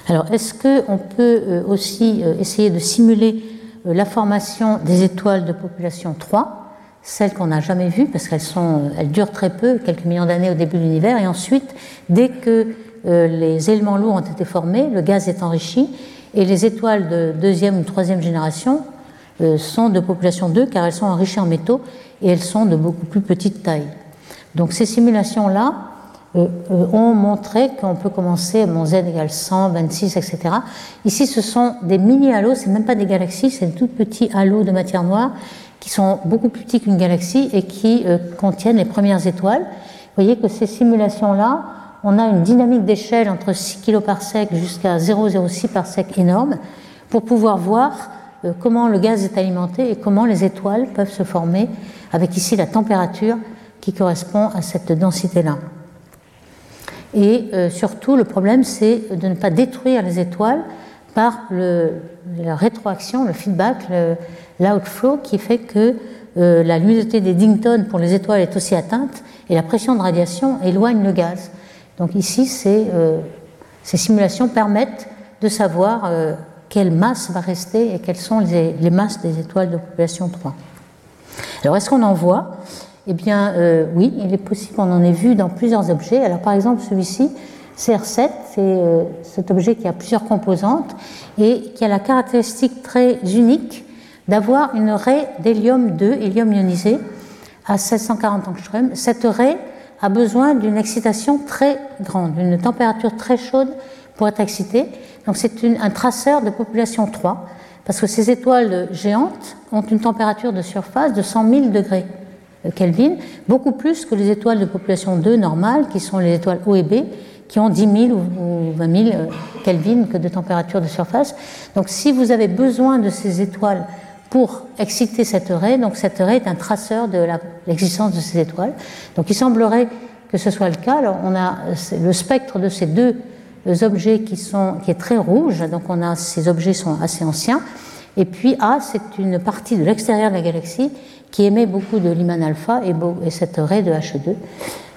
Alors, est-ce qu'on peut aussi essayer de simuler euh, la formation des étoiles de population 3, celles qu'on n'a jamais vues parce qu'elles sont, elles durent très peu, quelques millions d'années au début de l'univers, et ensuite, dès que euh, les éléments lourds ont été formés, le gaz est enrichi, et les étoiles de deuxième ou troisième génération euh, sont de population 2 car elles sont enrichies en métaux et elles sont de beaucoup plus petite taille. Donc ces simulations-là, euh, euh, ont montré qu'on peut commencer, mon Z égale 100, 26, etc. Ici, ce sont des mini-halos, c'est même pas des galaxies, c'est des tout petits halos de matière noire qui sont beaucoup plus petits qu'une galaxie et qui euh, contiennent les premières étoiles. Vous voyez que ces simulations-là, on a une dynamique d'échelle entre 6 kg par sec jusqu'à 0,06 par sec énorme pour pouvoir voir comment le gaz est alimenté et comment les étoiles peuvent se former avec ici la température qui correspond à cette densité-là. Et euh, surtout, le problème, c'est de ne pas détruire les étoiles par la rétroaction, le feedback, l'outflow, qui fait que euh, la luminosité d'Eddington pour les étoiles est aussi atteinte et la pression de radiation éloigne le gaz. Donc ici, euh, ces simulations permettent de savoir quelle masse va rester et quelles sont les, masses des étoiles de population 3. Alors, est-ce qu'on en voit? Eh bien, euh, oui, il est possible qu'on en ait vu dans plusieurs objets. Alors, par exemple, celui-ci, CR7, c'est euh, cet objet qui a plusieurs composantes et qui a la caractéristique très unique d'avoir une raie d'hélium 2, hélium ionisé, à 1640 angstroms. Cette raie a besoin d'une excitation très grande, d'une température très chaude pour être excitée. Donc, c'est un traceur de population 3, parce que ces étoiles géantes ont une température de surface de 100 000 degrés. Kelvin, beaucoup plus que les étoiles de population 2 normales, qui sont les étoiles O et B, qui ont 10 000 ou 20 000 euh, Kelvin de température de surface. Donc si vous avez besoin de ces étoiles pour exciter cette raie, donc cette raie est un traceur de l'existence de ces étoiles. Donc il semblerait que ce soit le cas. Alors on a le spectre de ces deux objets qui, sont, qui est très rouge, donc on a ces objets sont assez anciens. Et puis A, c'est une partie de l'extérieur de la galaxie qui émet beaucoup de Lyman alpha et, cette raie de H2.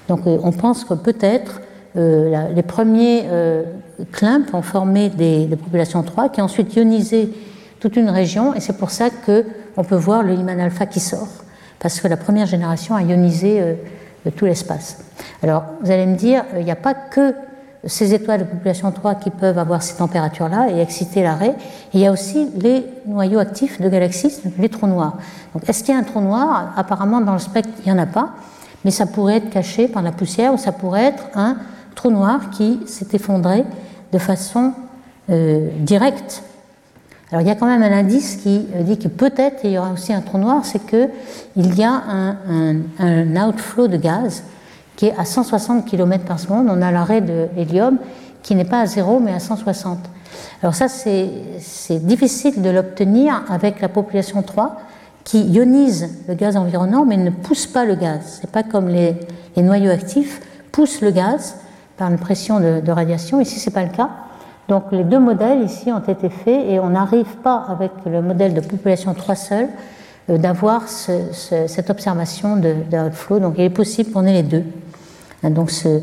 Donc euh, on pense que peut-être euh, les premiers euh, ont formé des, populations 3 qui ont ensuite ionisé toute une région, et c'est pour ça qu'on peut voir le Lyman alpha qui sort, parce que la première génération a ionisé euh, tout l'espace. Alors, vous allez me dire, il n'y a pas que ces étoiles de population 3 qui peuvent avoir ces températures-là et exciter l'arrêt. Il y a aussi les noyaux actifs de galaxies, les trous noirs. Est-ce qu'il y a un trou noir? Apparemment, dans le spectre, il n'y en a pas, mais ça pourrait être caché par la poussière ou ça pourrait être un trou noir qui s'est effondré de façon euh, directe alors il y a quand même un indice qui euh, dit que peut-être il y aura aussi un trou noir, c'est qu'il y a un, outflow de gaz qui est à 160 km par seconde. On a l'arrêt de l'hélium qui n'est pas à zéro mais à 160. Alors ça c'est difficile de l'obtenir avec la population 3 qui ionise le gaz environnant mais ne pousse pas le gaz. C'est pas comme les, noyaux actifs poussent le gaz par une pression de, de radiation. Ici c'est pas le cas. Donc les deux modèles ici ont été faits et on n'arrive pas avec le modèle de population 3 seul euh, d'avoir cette observation de, outflow. Donc il est possible qu'on ait les deux. Hein, donc cet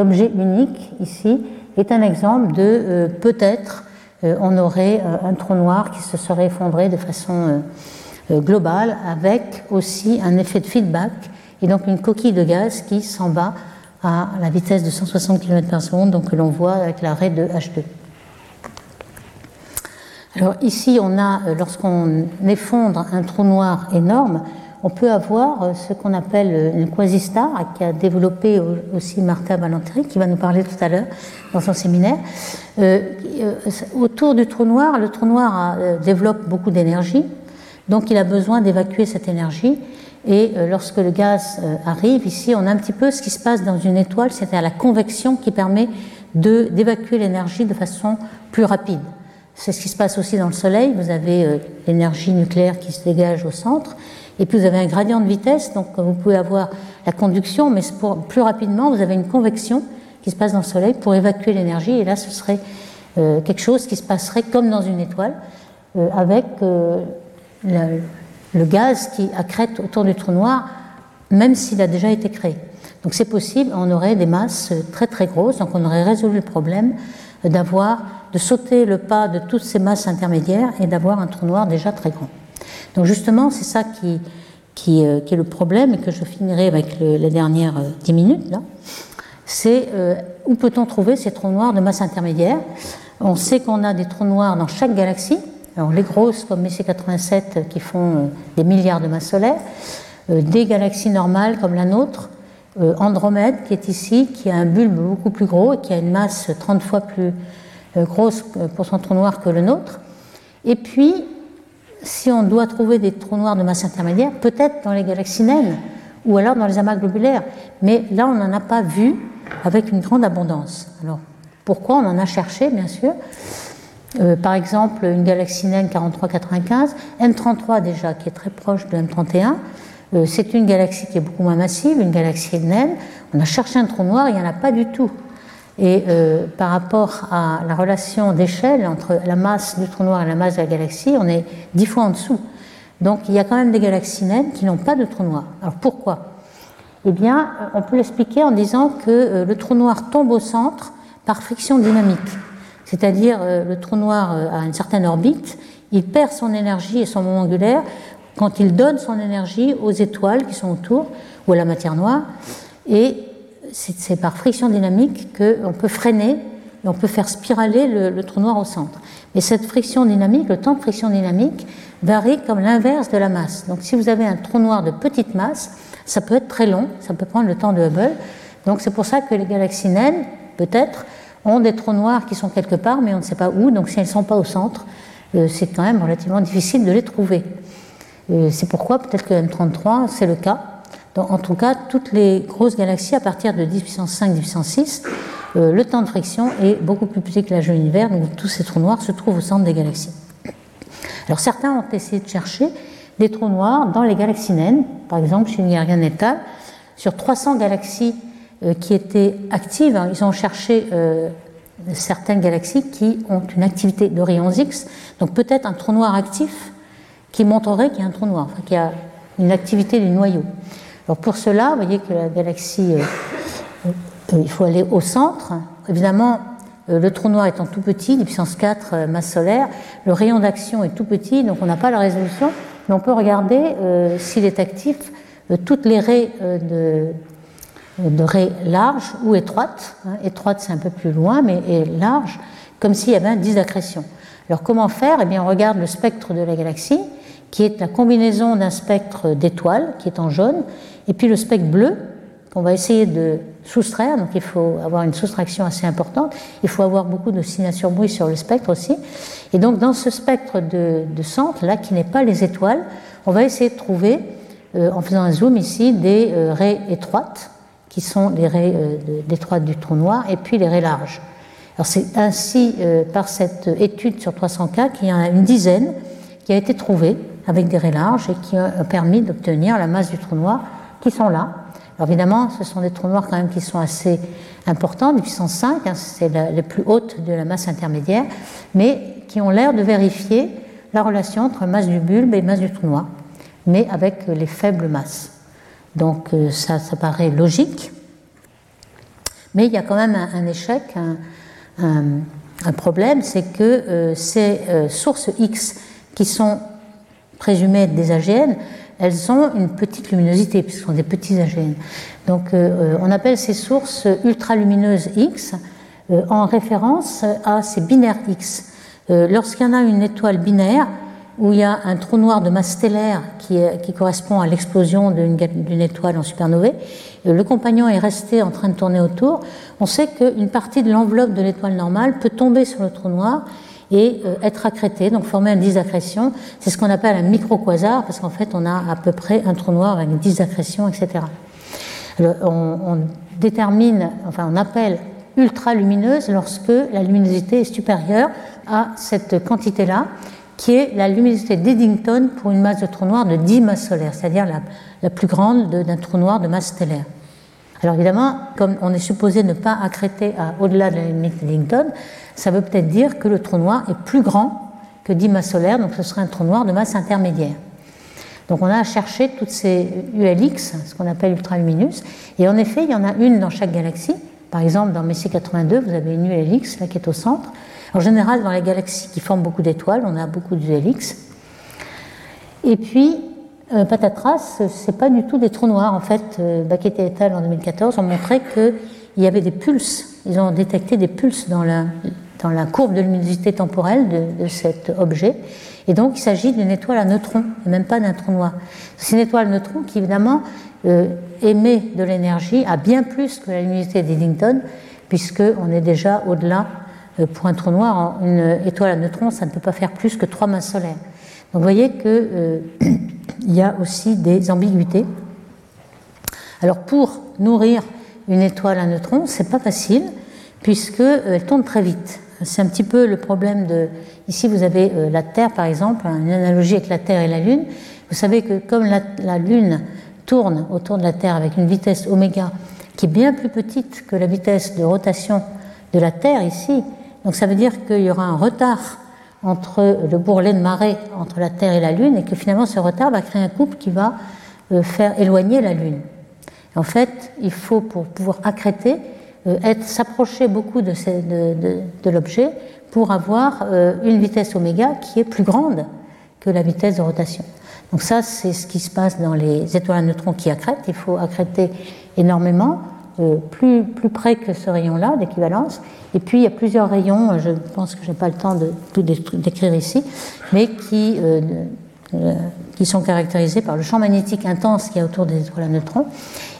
objet unique ici est un exemple de euh, peut-être euh, on aurait un trou noir qui se serait effondré de façon globale avec aussi un effet de feedback et donc une coquille de gaz qui s'en va à la vitesse de 160 km par seconde, donc que l'on voit avec l'arrêt de H2. Alors ici, on a, euh, lorsqu'on effondre un trou noir énorme, on peut avoir euh, ce qu'on appelle euh, une quasi-star, qui a développé aussi Martha Balanteri, qui va nous parler tout à l'heure dans son séminaire. autour du trou noir, le trou noir développe beaucoup d'énergie, donc il a besoin d'évacuer cette énergie. Et euh, lorsque le gaz euh, arrive, ici, on a un petit peu ce qui se passe dans une étoile, c'est-à-dire la convection qui permet d'évacuer l'énergie de façon plus rapide. C'est ce qui se passe aussi dans le Soleil. Vous avez euh, l'énergie nucléaire qui se dégage au centre, et puis vous avez un gradient de vitesse, donc vous pouvez avoir la conduction, mais plus rapidement, vous avez une convection qui se passe dans le Soleil pour évacuer l'énergie, et là, ce serait quelque chose qui se passerait comme dans une étoile, avec la, le gaz qui accrète autour du trou noir, même s'il a déjà été créé. Donc c'est possible, on aurait des masses très très grosses, donc on aurait résolu le problème d'avoir, de sauter le pas de toutes ces masses intermédiaires et d'avoir un trou noir déjà très grand. Donc justement, c'est ça qui, qui, euh, est le problème et que je finirai avec les dernières euh, dix minutes. C'est euh, où peut-on trouver ces trous noirs de masse intermédiaire? On sait qu'on a des trous noirs dans chaque galaxie, alors, les grosses comme Messier 87 qui font euh, des milliards de masses solaires, euh, des galaxies normales comme la nôtre, euh, Andromède qui est ici, qui a un bulbe beaucoup plus gros et qui a une masse 30 fois plus grosse pour son trou noir que le nôtre. Et puis, si on doit trouver des trous noirs de masse intermédiaire, peut-être dans les galaxies naines ou alors dans les amas globulaires. Mais là, on n'en a pas vu avec une grande abondance. Alors, pourquoi On en a cherché, bien sûr? Euh, par exemple, une galaxie naine 4395, M33 déjà, qui est très proche de M31. Euh, c'est une galaxie qui est beaucoup moins massive, une galaxie naine. On a cherché un trou noir, il n'y en a pas du tout. Et euh, par rapport à la relation d'échelle entre la masse du trou noir et la masse de la galaxie, on est dix fois en dessous. Donc il y a quand même des galaxies naines qui n'ont pas de trou noir. Alors pourquoi? Eh bien, on peut l'expliquer en disant que le trou noir tombe au centre par friction dynamique c'est-à-dire euh, le trou noir euh, a une certaine orbite, il perd son énergie et son moment angulaire quand il donne son énergie aux étoiles qui sont autour ou à la matière noire, et c'est par friction dynamique qu'on peut freiner et on peut faire spiraler le, trou noir au centre. Mais cette friction dynamique, le temps de friction dynamique, varie comme l'inverse de la masse. Donc si vous avez un trou noir de petite masse, ça peut être très long, ça peut prendre le temps de Hubble. Donc c'est pour ça que les galaxies naines, peut-être, ont des trous noirs qui sont quelque part, mais on ne sait pas où. Donc si elles ne sont pas au centre, euh, c'est quand même relativement difficile de les trouver. Euh, c'est pourquoi peut-être que M33, c'est le cas. En tout cas, toutes les grosses galaxies, à partir de 10 puissance 5, 10 puissance 6, euh, le temps de friction est beaucoup plus petit que l'âge de l'univers, donc tous ces trous noirs se trouvent au centre des galaxies. Alors certains ont essayé de chercher des trous noirs dans les galaxies naines, par exemple chez Nigerian sur 300 galaxies euh, qui étaient actives. Ils ont cherché euh, certaines galaxies qui ont une activité de rayons X, donc peut-être un trou noir actif qui montrerait qu'il y a un trou noir, enfin, qu'il y a une activité du noyau. Alors pour cela, vous voyez que la galaxie, euh, il faut aller au centre. Évidemment, le trou noir étant tout petit, de puissance 4 masse solaire, le rayon d'action est tout petit, donc on n'a pas la résolution, mais on peut regarder s'il est actif toutes les raies de, raies larges ou étroites. Hein, étroite, c'est un peu plus loin, mais large, comme s'il y avait un disque d'accrétion. Alors comment faire? Eh bien, on regarde le spectre de la galaxie, qui est la combinaison d'un spectre d'étoiles, qui est en jaune, et puis le spectre bleu, qu'on va essayer de soustraire. Donc il faut avoir une soustraction assez importante. Il faut avoir beaucoup de signature bruit sur le spectre aussi. Et donc dans ce spectre de, centre, là, qui n'est pas les étoiles, on va essayer de trouver, euh, en faisant un zoom ici, des euh, raies étroites qui sont les raies euh, d'étroite du trou noir, et puis les raies larges. Alors c'est ainsi, euh, par cette étude sur 300 cas, qu'il y en a une dizaine qui a été trouvée avec des raies larges et qui a permis d'obtenir la masse du trou noir qui sont là. Alors évidemment, ce sont des trous noirs quand même qui sont assez importants, des puissance 5, hein, c'est les plus hautes de la masse intermédiaire, mais qui ont l'air de vérifier la relation entre masse du bulbe et masse du trou noir, mais avec les faibles masses. Donc euh, ça, ça paraît logique. Mais il y a quand même un, échec, un, problème, c'est que euh, ces euh, sources X qui sont présumées être des AGN, elles ont une petite luminosité, puisque ce sont des petits AGN. Donc on appelle ces sources ultralumineuses X en référence à ces binaires X. Lorsqu'il y en a une étoile binaire, où il y a un trou noir de masse stellaire qui, qui correspond à l'explosion d'une étoile en supernovae. Le compagnon est resté en train de tourner autour. On sait qu'une partie de l'enveloppe de l'étoile normale peut tomber sur le trou noir et euh, être accrétée, donc former un disque d'accrétion. C'est ce qu'on appelle un micro-quasar, parce qu'en fait, on a à peu près un trou noir avec 10 d'accrétion, etc. On, détermine, enfin, on appelle ultra lumineuse lorsque la luminosité est supérieure à cette quantité-là qui est la luminosité d'Eddington pour une masse de trou noir de 10 masses solaires, c'est-à-dire la, plus grande d'un trou noir de masse stellaire. Alors évidemment, comme on est supposé ne pas accréter au-delà de la limite d'Eddington, ça veut peut-être dire que le trou noir est plus grand que 10 masses solaires, donc ce serait un trou noir de masse intermédiaire. Donc on a cherché toutes ces ULX, ce qu'on appelle ultraluminus, et en effet, il y en a une dans chaque galaxie. Par exemple, dans Messier 82, vous avez une ULX, qui est au centre, en général, dans les galaxies qui forment beaucoup d'étoiles, on a beaucoup de helix. Et puis, euh, Patatras, c'est pas du tout des trous noirs. En fait, euh, et al. en 2014 ont montré qu'il y avait des pulses. Ils ont détecté des pulses dans la, dans la courbe de luminosité temporelle de, cet objet. Et donc, il s'agit d'une étoile à neutrons, et même pas d'un trou noir. C'est une étoile à neutrons qui, évidemment, euh, émet de l'énergie à bien plus que la luminosité d'Eddington, puisqu'on est déjà au-delà euh, pour un trou noir, une étoile à neutrons, ça ne peut pas faire plus que trois masses solaires. Donc vous voyez euh, *clears throat* y a aussi des ambiguïtés. Alors pour nourrir une étoile à neutrons, c'est pas facile puisqu'elle euh, tourne très vite. C'est un petit peu le problème de. Ici, vous avez la Terre, par exemple, une analogie avec la Terre et la Lune. Vous savez que comme la, la Lune tourne autour de la Terre avec une vitesse oméga qui est bien plus petite que la vitesse de rotation de la Terre ici, donc ça veut dire qu'il y aura un retard entre le bourrelet de marée entre la Terre et la Lune et que finalement ce retard va créer un couple qui va euh, faire éloigner la Lune. En fait, il faut pour pouvoir accréter euh, être s'approcher beaucoup de, l'objet pour avoir euh, une vitesse oméga qui est plus grande que la vitesse de rotation. Donc ça, c'est ce qui se passe dans les étoiles à neutrons qui accrètent. Il faut accréter énormément euh, plus, plus près que ce rayon-là d'équivalence. Et puis il y a plusieurs rayons, je pense que je n'ai pas le temps de tout décrire ici, mais qui, euh, euh, qui sont caractérisés par le champ magnétique intense qui est autour des étoiles à neutrons.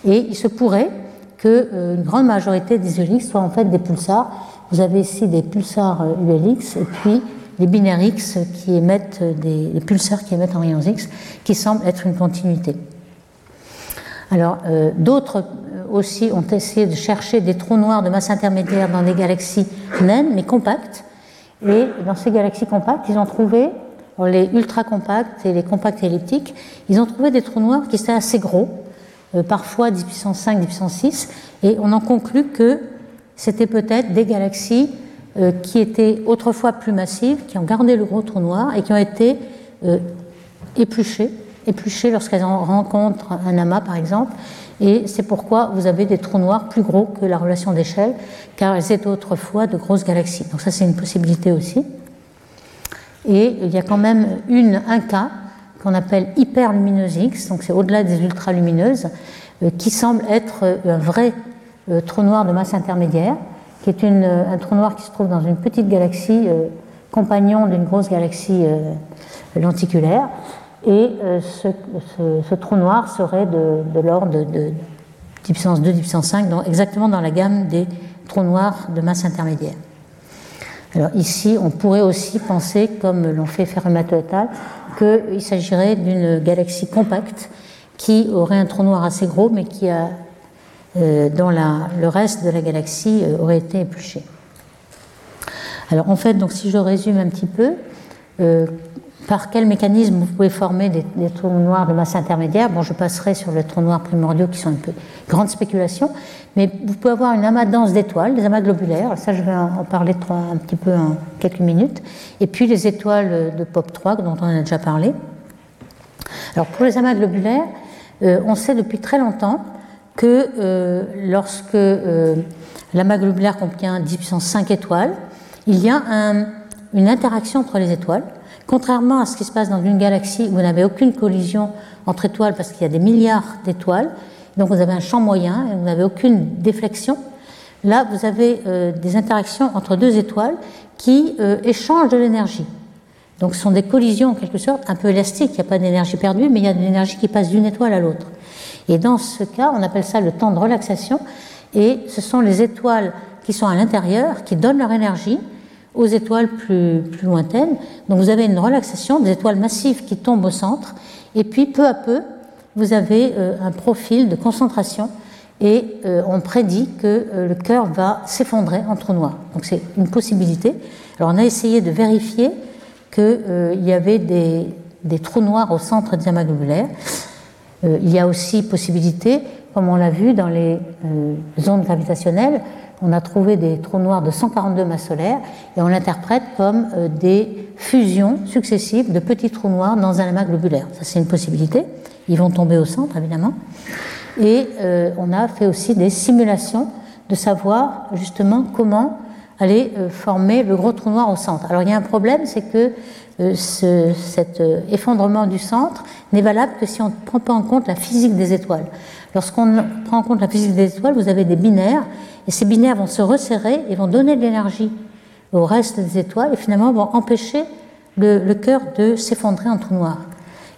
Et il se pourrait qu'une grande majorité des ULX soient en fait des pulsars. Vous avez ici des pulsars ULX et puis les binaires X qui émettent des pulsars qui émettent en rayons X, qui semblent être une continuité. Alors, d'autres aussi ont essayé de chercher des trous noirs de masse intermédiaire dans des galaxies naines, mais compactes. Et dans ces galaxies compactes, ils ont trouvé, les ultra compacts et les compacts elliptiques, ils ont trouvé des trous noirs qui étaient assez gros, euh, parfois 10 puissance 5, 10 puissance 6, et on en conclut que c'était peut-être des galaxies euh, qui étaient autrefois plus massives, qui ont gardé le gros trou noir et qui ont été euh, épluchées éplucher lorsqu'elles rencontrent un amas, par exemple. Et c'est pourquoi vous avez des trous noirs plus gros que la relation d'échelle, car elles étaient autrefois de grosses galaxies. Donc ça, c'est une possibilité aussi. Et il y a quand même un cas qu'on appelle hyperlumineuse X, donc c'est au-delà des ultralumineuses, euh, qui semble être euh, un vrai euh, trou noir de masse intermédiaire, qui est un trou noir qui se trouve dans une petite galaxie compagnon d'une grosse galaxie lenticulaire. Et ce, ce, trou noir serait de, l'ordre de, de 10 puissance 2, 10 puissance 5, donc exactement dans la gamme des trous noirs de masse intermédiaire. Alors ici, on pourrait aussi penser, comme l'ont fait Ferrumato et al., qu'il s'agirait d'une galaxie compacte qui aurait un trou noir assez gros, mais qui a, euh, la, le reste de la galaxie euh, aurait été épluché. Alors en fait, donc si je résume un petit peu, euh, par quel mécanisme vous pouvez former des, trous noirs de masse intermédiaire? Bon, je passerai sur les trous noirs primordiaux qui sont une grande spéculation, mais vous pouvez avoir une amas dense d'étoiles, des amas globulaires, ça je vais en parler un petit peu en quelques minutes, et puis les étoiles de POP3 dont on a déjà parlé. Alors pour les amas globulaires, euh, on sait depuis très longtemps que euh, lorsque euh, l'amas globulaire contient 10 puissance 5 étoiles, il y a une interaction entre les étoiles Contrairement à ce qui se passe dans une galaxie où vous n'avez aucune collision entre étoiles parce qu'il y a des milliards d'étoiles, donc vous avez un champ moyen et vous n'avez aucune déflexion, là vous avez euh, des interactions entre deux étoiles qui euh, échangent de l'énergie. Donc ce sont des collisions en quelque sorte un peu élastiques, il n'y a pas d'énergie perdue, mais il y a de l'énergie qui passe d'une étoile à l'autre. Et dans ce cas, on appelle ça le temps de relaxation, et ce sont les étoiles qui sont à l'intérieur qui donnent leur énergie aux étoiles plus, lointaines. Donc vous avez une relaxation des étoiles massives qui tombent au centre, et puis peu à peu, vous avez euh, un profil de concentration, et euh, on prédit que euh, le cœur va s'effondrer en trou noir. Donc c'est une possibilité. Alors on a essayé de vérifier qu'il y avait des, des, trous noirs au centre des amas globulaires. il y a aussi possibilité, comme on l'a vu dans les ondes gravitationnelles, on a trouvé des trous noirs de 142 masses solaires et on l'interprète comme euh, des fusions successives de petits trous noirs dans un amas globulaire. Ça, c'est une possibilité. Ils vont tomber au centre, évidemment. Et euh, on a fait aussi des simulations de savoir justement comment aller euh, former le gros trou noir au centre. Alors il y a un problème, c'est que cet effondrement du centre n'est valable que si on ne prend pas en compte la physique des étoiles. Lorsqu'on prend en compte la physique des étoiles, vous avez des binaires et ces binaires vont se resserrer et vont donner de l'énergie au reste des étoiles et finalement vont empêcher le, cœur de s'effondrer en trou noir.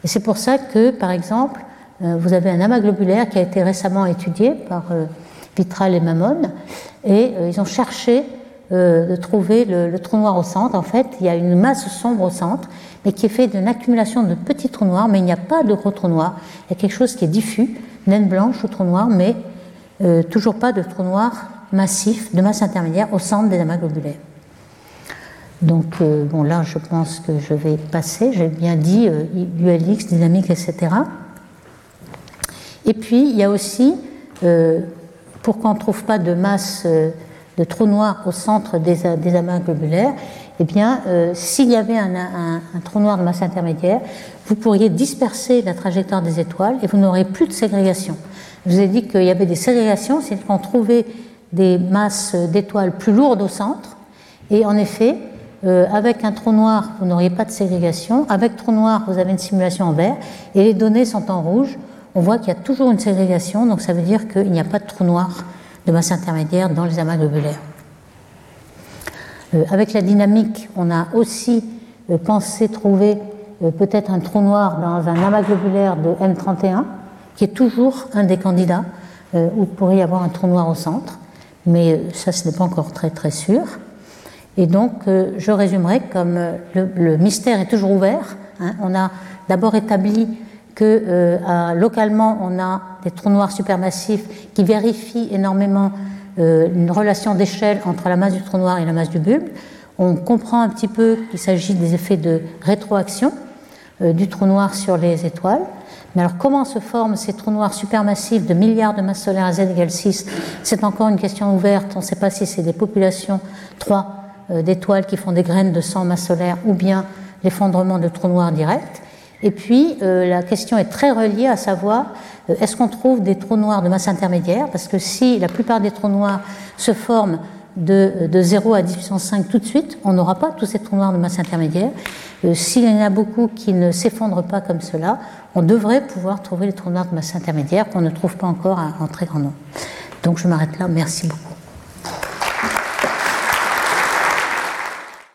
Et c'est pour ça que, par exemple, euh, vous avez un amas globulaire qui a été récemment étudié par euh, Vitral et Mamon, et euh, ils ont cherché de trouver le, trou noir au centre. En fait, il y a une masse sombre au centre, mais qui est faite d'une accumulation de petits trous noirs, mais il n'y a pas de gros trous noirs. Il y a quelque chose qui est diffus, naine blanche ou trou noir, mais toujours pas de trou noir massif de masse intermédiaire au centre des amas globulaires. Donc, euh, bon, là, je pense que je vais passer. J'ai bien dit euh, ULX, dynamique, etc. Et puis, il y a aussi, euh, pour qu'on ne trouve pas de masse de trou noir au centre des, amas globulaires, eh bien, s'il y avait un, un, trou noir de masse intermédiaire, vous pourriez disperser la trajectoire des étoiles et vous n'aurez plus de ségrégation. Je vous ai dit qu'il y avait des ségrégations, c'est qu'on trouvait des masses d'étoiles plus lourdes au centre. Et en effet, euh, avec un trou noir, vous n'auriez pas de ségrégation. Avec trou noir, vous avez une simulation en vert. Et les données sont en rouge. On voit qu'il y a toujours une ségrégation. Donc ça veut dire qu'il n'y a pas de trou noir de masse intermédiaire dans les amas globulaires. Euh, avec la dynamique, on a aussi euh, pensé trouver peut-être un trou noir dans un amas globulaire de M31, qui est toujours un des candidats où il pourrait y avoir un trou noir au centre mais ça, ce n'est pas encore très très sûr. Et donc, euh, je résumerai comme euh, le, mystère est toujours ouvert. Hein. on a d'abord établi que euh, localement, on a des trous noirs supermassifs qui vérifient énormément une relation d'échelle entre la masse du trou noir et la masse du bulbe. On comprend un petit peu qu'il s'agit des effets de rétroaction du trou noir sur les étoiles. Mais alors, comment se forment ces trous noirs supermassifs de milliards de masses solaires à z égale 6 C'est encore une question ouverte. On ne sait pas si c'est des populations 3 euh, d'étoiles qui font des graines de sang masse solaire ou bien l'effondrement de trous noirs directs. Et puis, euh, la question est très reliée à savoir, euh, est-ce qu'on trouve des trous noirs de masse intermédiaire? Parce que si la plupart des trous noirs se forment de, de 0 à 10 puissance 5 tout de suite, on n'aura pas tous ces trous noirs de masse intermédiaire. Euh, S'il y en a beaucoup qui ne s'effondrent pas comme cela, on devrait pouvoir trouver les trous noirs de masse intermédiaire qu'on ne trouve pas encore en très grand nombre. Donc je m'arrête là. Merci beaucoup.